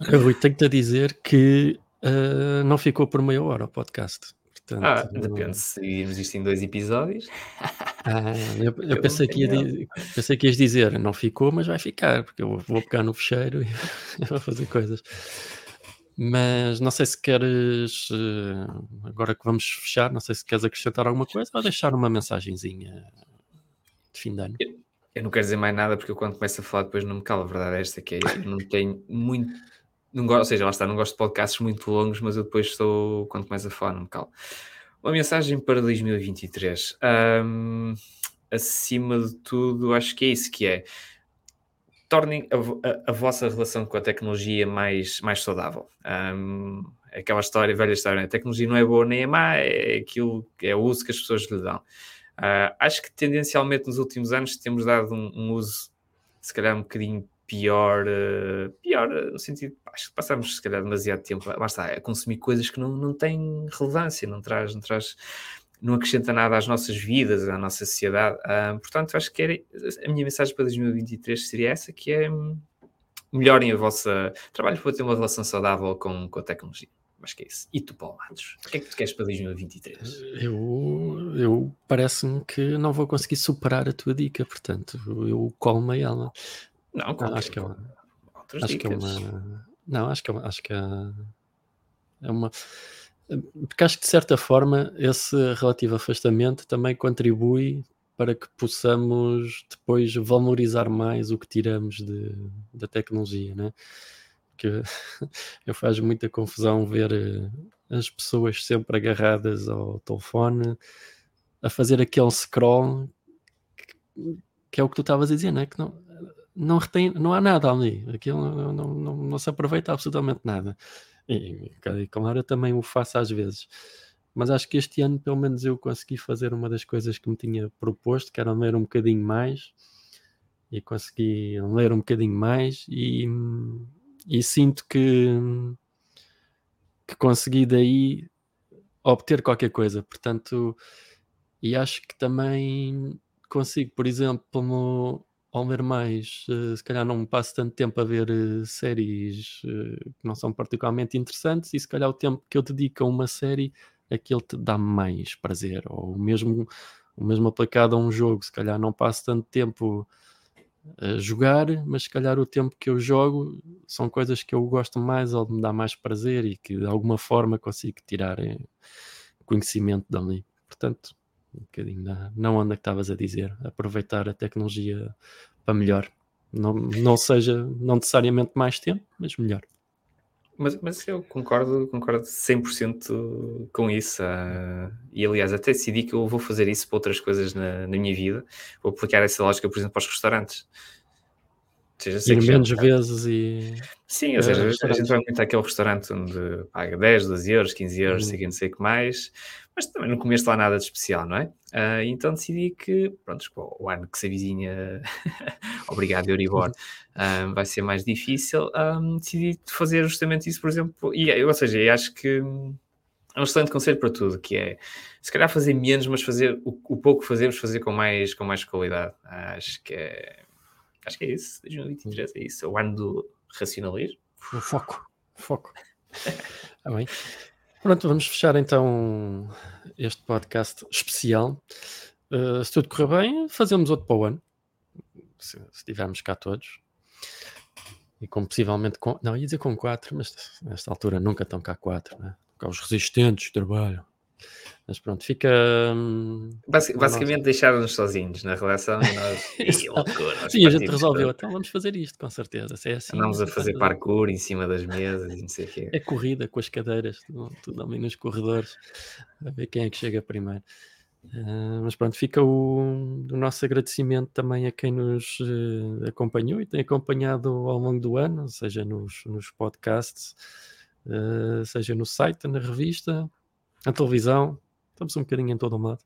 A: Rui, tenho-te a dizer que uh, não ficou por meia hora o podcast.
B: Portanto, ah, depende se irmos isto em dois episódios.
A: Ah, eu, eu, eu pensei, que ia, pensei que ias dizer, não ficou, mas vai ficar, porque eu vou pegar no fecheiro e vou fazer coisas. Mas não sei se queres, eh, agora que vamos fechar, não sei se queres acrescentar alguma coisa ou deixar uma mensagenzinha de fim de ano.
B: Eu, não quero dizer mais nada porque eu quando começo a falar depois não me calo. A verdade é esta que é, eu não tenho muito, não gosto, ou seja, lá está, não gosto de podcasts muito longos, mas eu depois estou, quando começo a falar, não me calo. Uma mensagem para 2023. Um, acima de tudo, acho que é isso que é tornem a, a, a, vossa relação com a tecnologia mais, mais saudável. Um, aquela história, velha história, a tecnologia não é boa nem é má, é aquilo, é o uso que as pessoas lhe dão. Uh, acho que tendencialmente nos últimos anos temos dado um, um uso, se calhar um bocadinho pior, uh, pior no sentido, acho que passamos se calhar demasiado tempo, a consumir coisas que não, não têm relevância, não traz, não traz não acrescenta nada às nossas vidas, à nossa sociedade. Uh, portanto, acho que era, a minha mensagem para 2023 seria essa, que é hum, melhorem a vossa trabalho para ter uma relação saudável com, com a tecnologia. Acho que é isso. E tu, Paulo Matos, o que é que tu queres para 2023?
A: Eu, eu parece-me que não vou conseguir superar a tua dica, portanto, eu colmo ela.
B: Não, não
A: acho que é uma, acho que é uma, não, acho que é uma, acho que é, é uma porque acho que de certa forma esse relativo afastamento também contribui para que possamos depois valorizar mais o que tiramos de, da tecnologia, né? Porque eu faz muita confusão ver eh, as pessoas sempre agarradas ao telefone a fazer aquele scroll que, que é o que tu estavas a dizer, né? Que não, não retém, não há nada ali, aquilo não, não, não, não se aproveita absolutamente nada. E, claro, eu também o faço às vezes. Mas acho que este ano, pelo menos, eu consegui fazer uma das coisas que me tinha proposto, que era ler um bocadinho mais. E consegui ler um bocadinho mais e, e sinto que, que consegui daí obter qualquer coisa. Portanto, e acho que também consigo, por exemplo, ao ler mais, uh, se calhar não passo tanto tempo a ver uh, séries uh, que não são particularmente interessantes, e se calhar o tempo que eu dedico a uma série, aquele te dá mais prazer, ou mesmo, o mesmo aplicado a um jogo, se calhar não passo tanto tempo a jogar, mas se calhar o tempo que eu jogo são coisas que eu gosto mais ou me dá mais prazer e que de alguma forma consigo tirar conhecimento dali. Portanto, um bocadinho na, na onda que estavas a dizer, aproveitar a tecnologia para melhor. Não, não seja não necessariamente mais tempo, mas melhor.
B: Mas, mas eu concordo, concordo 100% com isso. Uh, e aliás, até decidi que eu vou fazer isso para outras coisas na, na minha vida. Vou aplicar essa lógica, por exemplo, para os restaurantes
A: seja, Ir menos já... vezes e.
B: Sim, ou seja, a gente vai muito àquele restaurante onde paga 10, 12 euros, 15 euros, uhum. sei que não sei o que mais, mas também não comeste lá nada de especial, não é? Uh, então decidi que, pronto, o ano que se avizinha, obrigado Euribor, uh, vai ser mais difícil, um, decidi fazer justamente isso, por exemplo, e, ou seja, eu acho que é um excelente conselho para tudo, que é se calhar fazer menos, mas fazer o, o pouco fazemos, fazer com mais, com mais qualidade. Acho que é Acho que é isso. 2023 é isso. É o ano do racionalismo.
A: O foco. foco. ah, bem. Pronto, vamos fechar então este podcast especial. Uh, se tudo correr bem, fazemos outro para o ano. se, estivermos cá todos. E com possivelmente com, não, ia dizer com quatro, mas nesta altura nunca estão cá quatro, né? Cá os resistentes trabalham. Mas pronto, fica. Hum,
B: Basic, basicamente deixaram-nos sozinhos na relação e nós.
A: loucura, Sim, a gente resolveu, então vamos fazer isto, com certeza. Se é assim,
B: Andamos a fazer parkour em cima das mesas e não sei o quê.
A: É corrida com as cadeiras, tudo, tudo ali nos corredores, a ver quem é que chega primeiro. Uh, mas pronto, fica o, o, nosso agradecimento também a quem nos uh, acompanhou e tem acompanhado ao longo do ano, seja nos, nos podcasts, uh, seja no site, na revista, na televisão. Estamos um bocadinho em todo o lado.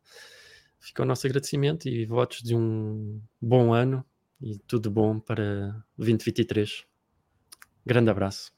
A: Fica o nosso agradecimento e votos de um bom ano e tudo bom para 2023. Grande abraço.